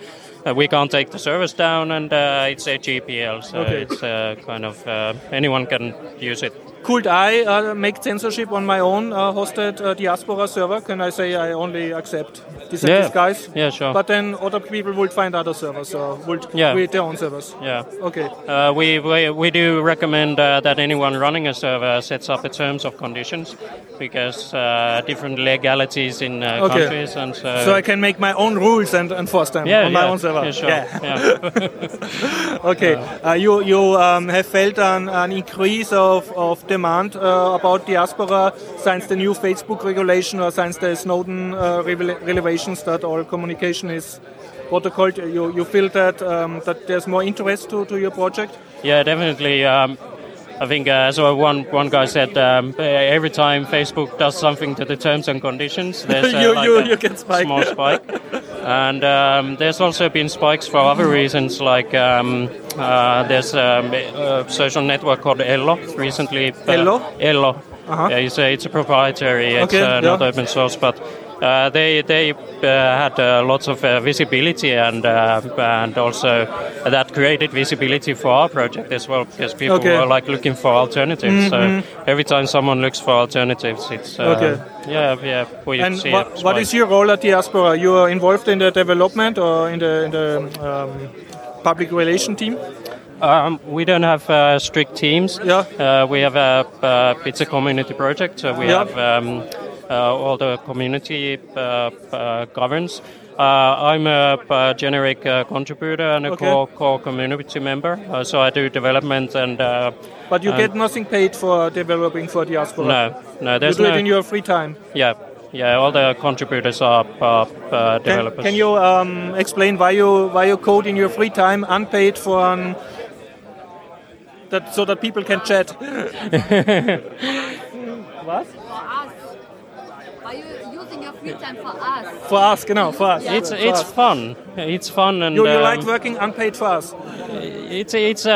S4: uh, we can't take the service down, and uh, it's a GPL, so
S1: Okay.
S4: it's uh, kind of uh, anyone can use it.
S1: Could I uh, make censorship on my own uh, hosted uh, diaspora server? Can I say I only accept these,
S4: Yeah.
S1: guys?
S4: Yeah, sure.
S1: But then other people would find other servers or would
S4: Yeah.
S1: create their own servers.
S4: Yeah.
S1: Okay.
S4: Uh, we, we, we do recommend uh, that anyone running a server sets up the terms of conditions because uh, different legalities in uh,
S1: Okay.
S4: countries and so.
S1: So I can make my own rules and enforce them
S4: yeah,
S1: on my own server.
S4: Yeah, sure.
S1: Yeah. Okay. Uh, you you um, have felt an, an increase of, of demand uh, about diaspora since the new Facebook regulation or since the Snowden uh, revel- revelations that all communication is protocoled. You, you feel that um, that there's more interest to, to your project?
S4: Yeah, definitely. Um, I think uh, so. One one guy said um, every time Facebook does something to the terms and conditions, there's uh,
S1: You-
S4: like
S1: you-
S4: a
S1: you get spike.
S4: small spike. And um, there's also been spikes for other reasons, like um, uh, there's um, a social network called Ello recently. uh,
S1: Ello?
S4: Ello.
S1: Uh-huh.
S4: Yeah, it's, a, it's a proprietary, it's
S1: Okay,
S4: uh, not open source, but uh, they they uh, had uh, lots of uh, visibility and uh, and also that created visibility for our project as well because people
S1: Okay.
S4: were like looking for alternatives. So every time someone looks for alternatives, it's uh,
S1: Okay.
S4: yeah yeah we
S1: And
S4: see
S1: what, what your role at Diaspora? You are involved in the development or in the, in the um, public relation team?
S4: Um, we don't have uh, strict teams.
S1: Yeah.
S4: Uh, we have a uh, it's a community project, so we
S1: Yeah.
S4: have um, all the community uh, uh, governs. Uh, I'm a, generic uh, contributor and a
S1: Okay.
S4: core, core community member, uh, so I do development and. Uh,
S1: But you
S4: Um,
S1: get nothing paid for developing for Diaspora?
S4: no, no, there's You
S1: do
S4: no.
S1: it in your free time?
S4: yeah, yeah, all the contributors are, are uh, developers.
S1: can you um, explain why you why you code in your free time unpaid for an, that so that people can chat? what?
S5: for us. Are you using your free time for us?
S1: For us, genau, for us.
S4: It's
S1: For
S4: it's
S1: us.
S4: fun. It's fun and
S1: You, you
S4: um,
S1: like working unpaid for us?
S4: It's it's. Uh,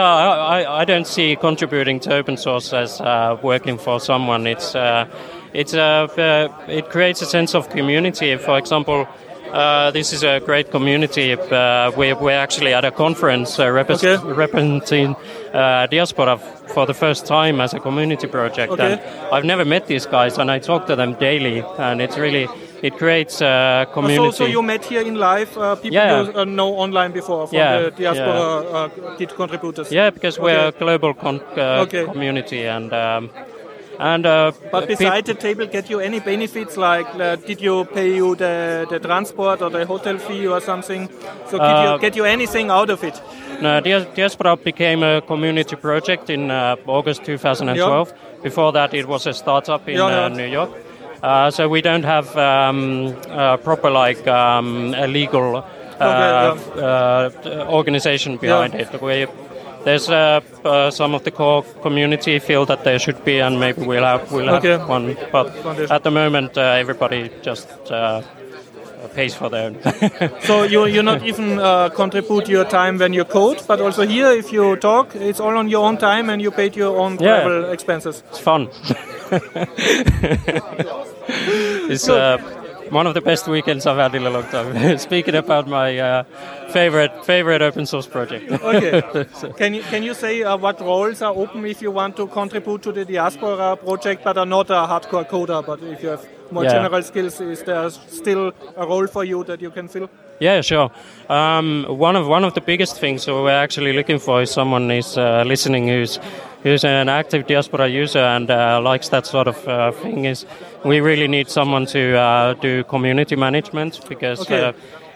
S4: I I don't see contributing to open source as uh, working for someone. It's uh, it's uh, uh, it creates a sense of community. For example. Uh, this is a great community. Uh, we, we're actually at a conference uh, repres-
S1: Okay.
S4: representing uh, diaspora f- for the first time as a community project.
S1: Okay.
S4: And I've never met these guys, and I talk to them daily. And it's really it creates a community.
S1: So, so you met here in live uh, people
S4: Yeah.
S1: you uh, know online before from
S4: Yeah,
S1: the Diaspora uh, Git contributors?
S4: Yeah, because we're
S1: Okay.
S4: a global con- uh,
S1: Okay.
S4: community, and um, and uh,
S1: But beside the table, get you any benefits like uh, did you pay you the, the transport or the hotel fee or something? So get, you,
S4: Uh,
S1: get you anything out of it?
S4: no, Diaspora became a community project in uh, August 2012. Before that, it was a startup in
S1: Yeah, yeah.
S4: Uh, New York. Uh, so we don't have um, uh, proper like um, a legal uh,
S1: yeah.
S4: uh, organization behind
S1: Yeah.
S4: it. We, there's uh, uh, some of the core community feel that there should be, and maybe we'll have we'll
S1: Okay.
S4: have one. But at the moment, uh, everybody just uh, pays for their own.
S1: So you you not even uh, contribute your time when you code, but also here if you talk, it's all on your own time and you paid your own
S4: Yeah.
S1: travel expenses.
S4: it's fun. it's uh, one of the best weekends I've had in a long time. Speaking about my uh, favorite favorite open source project.
S1: Okay. can you can you say uh, what roles are open if you want to contribute to the diaspora project, but are not a hardcore coder, but if you have more
S4: Yeah.
S1: general skills, is there still a role for you that you can fill?
S4: Yeah, sure. Um, one of one of the biggest things we're actually looking for is someone is uh, listening who's who's an active diaspora user and uh, likes that sort of uh, thing. Is we really need someone to uh, do community management because
S1: Okay.
S4: uh,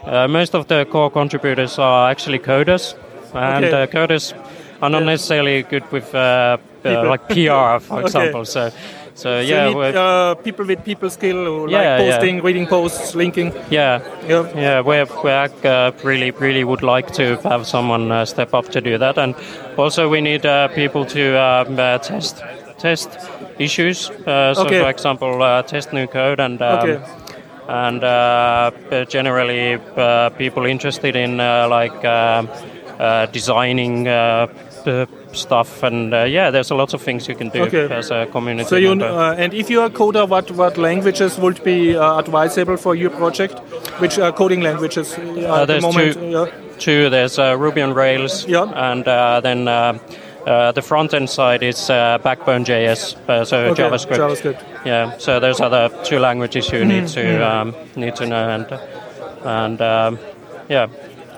S4: uh, most of the core contributors are actually coders, and
S1: Okay.
S4: uh, coders are not necessarily good with uh, uh, like PR, for
S1: Okay.
S4: example. So, so, yeah,
S1: you need uh, people with people skill who
S4: Yeah,
S1: like
S4: yeah.
S1: posting, reading posts, linking.
S4: yeah.
S1: Yeah.
S4: Yeah, we we uh, really really would like to have someone uh, step up to do that, and also we need uh, people to um, uh, test test issues. Uh, so,
S1: Okay.
S4: for example, uh, test new code and. Um,
S1: Okay.
S4: And uh, generally, uh, people interested in uh, like um uh, designing uh, the stuff, and uh, yeah, there's a lot of things you can do
S1: Okay.
S4: as a community
S1: So you uh, and if you are a coder, what what languages would be uh, advisable for your project? Which uh, coding languages uh, at the moment?
S4: two-
S1: yeah.
S4: Two, there's uh, Ruby on Rails,
S1: Yeah.
S4: and uh, then uh, uh, the front end side is uh, Backbone.js, uh, so
S1: Okay,
S4: JavaScript.
S1: JavaScript.
S4: Yeah, so those are the two languages you need to um, need to know, and and um, yeah,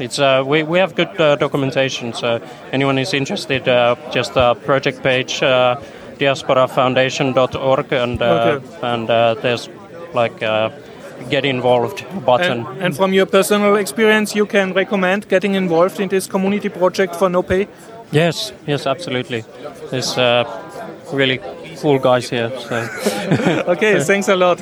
S4: it's uh, we we have good uh, documentation. So anyone is interested, uh, just a project page, uh, diasporafoundation.org, and uh,
S1: Okay.
S4: and uh, there's like uh, get involved button.
S1: And, and from your personal experience, you can recommend getting involved in this community project for no pay.
S4: Yes, yes, absolutely. There's uh, really cool guys here. So.
S1: Okay, thanks a lot.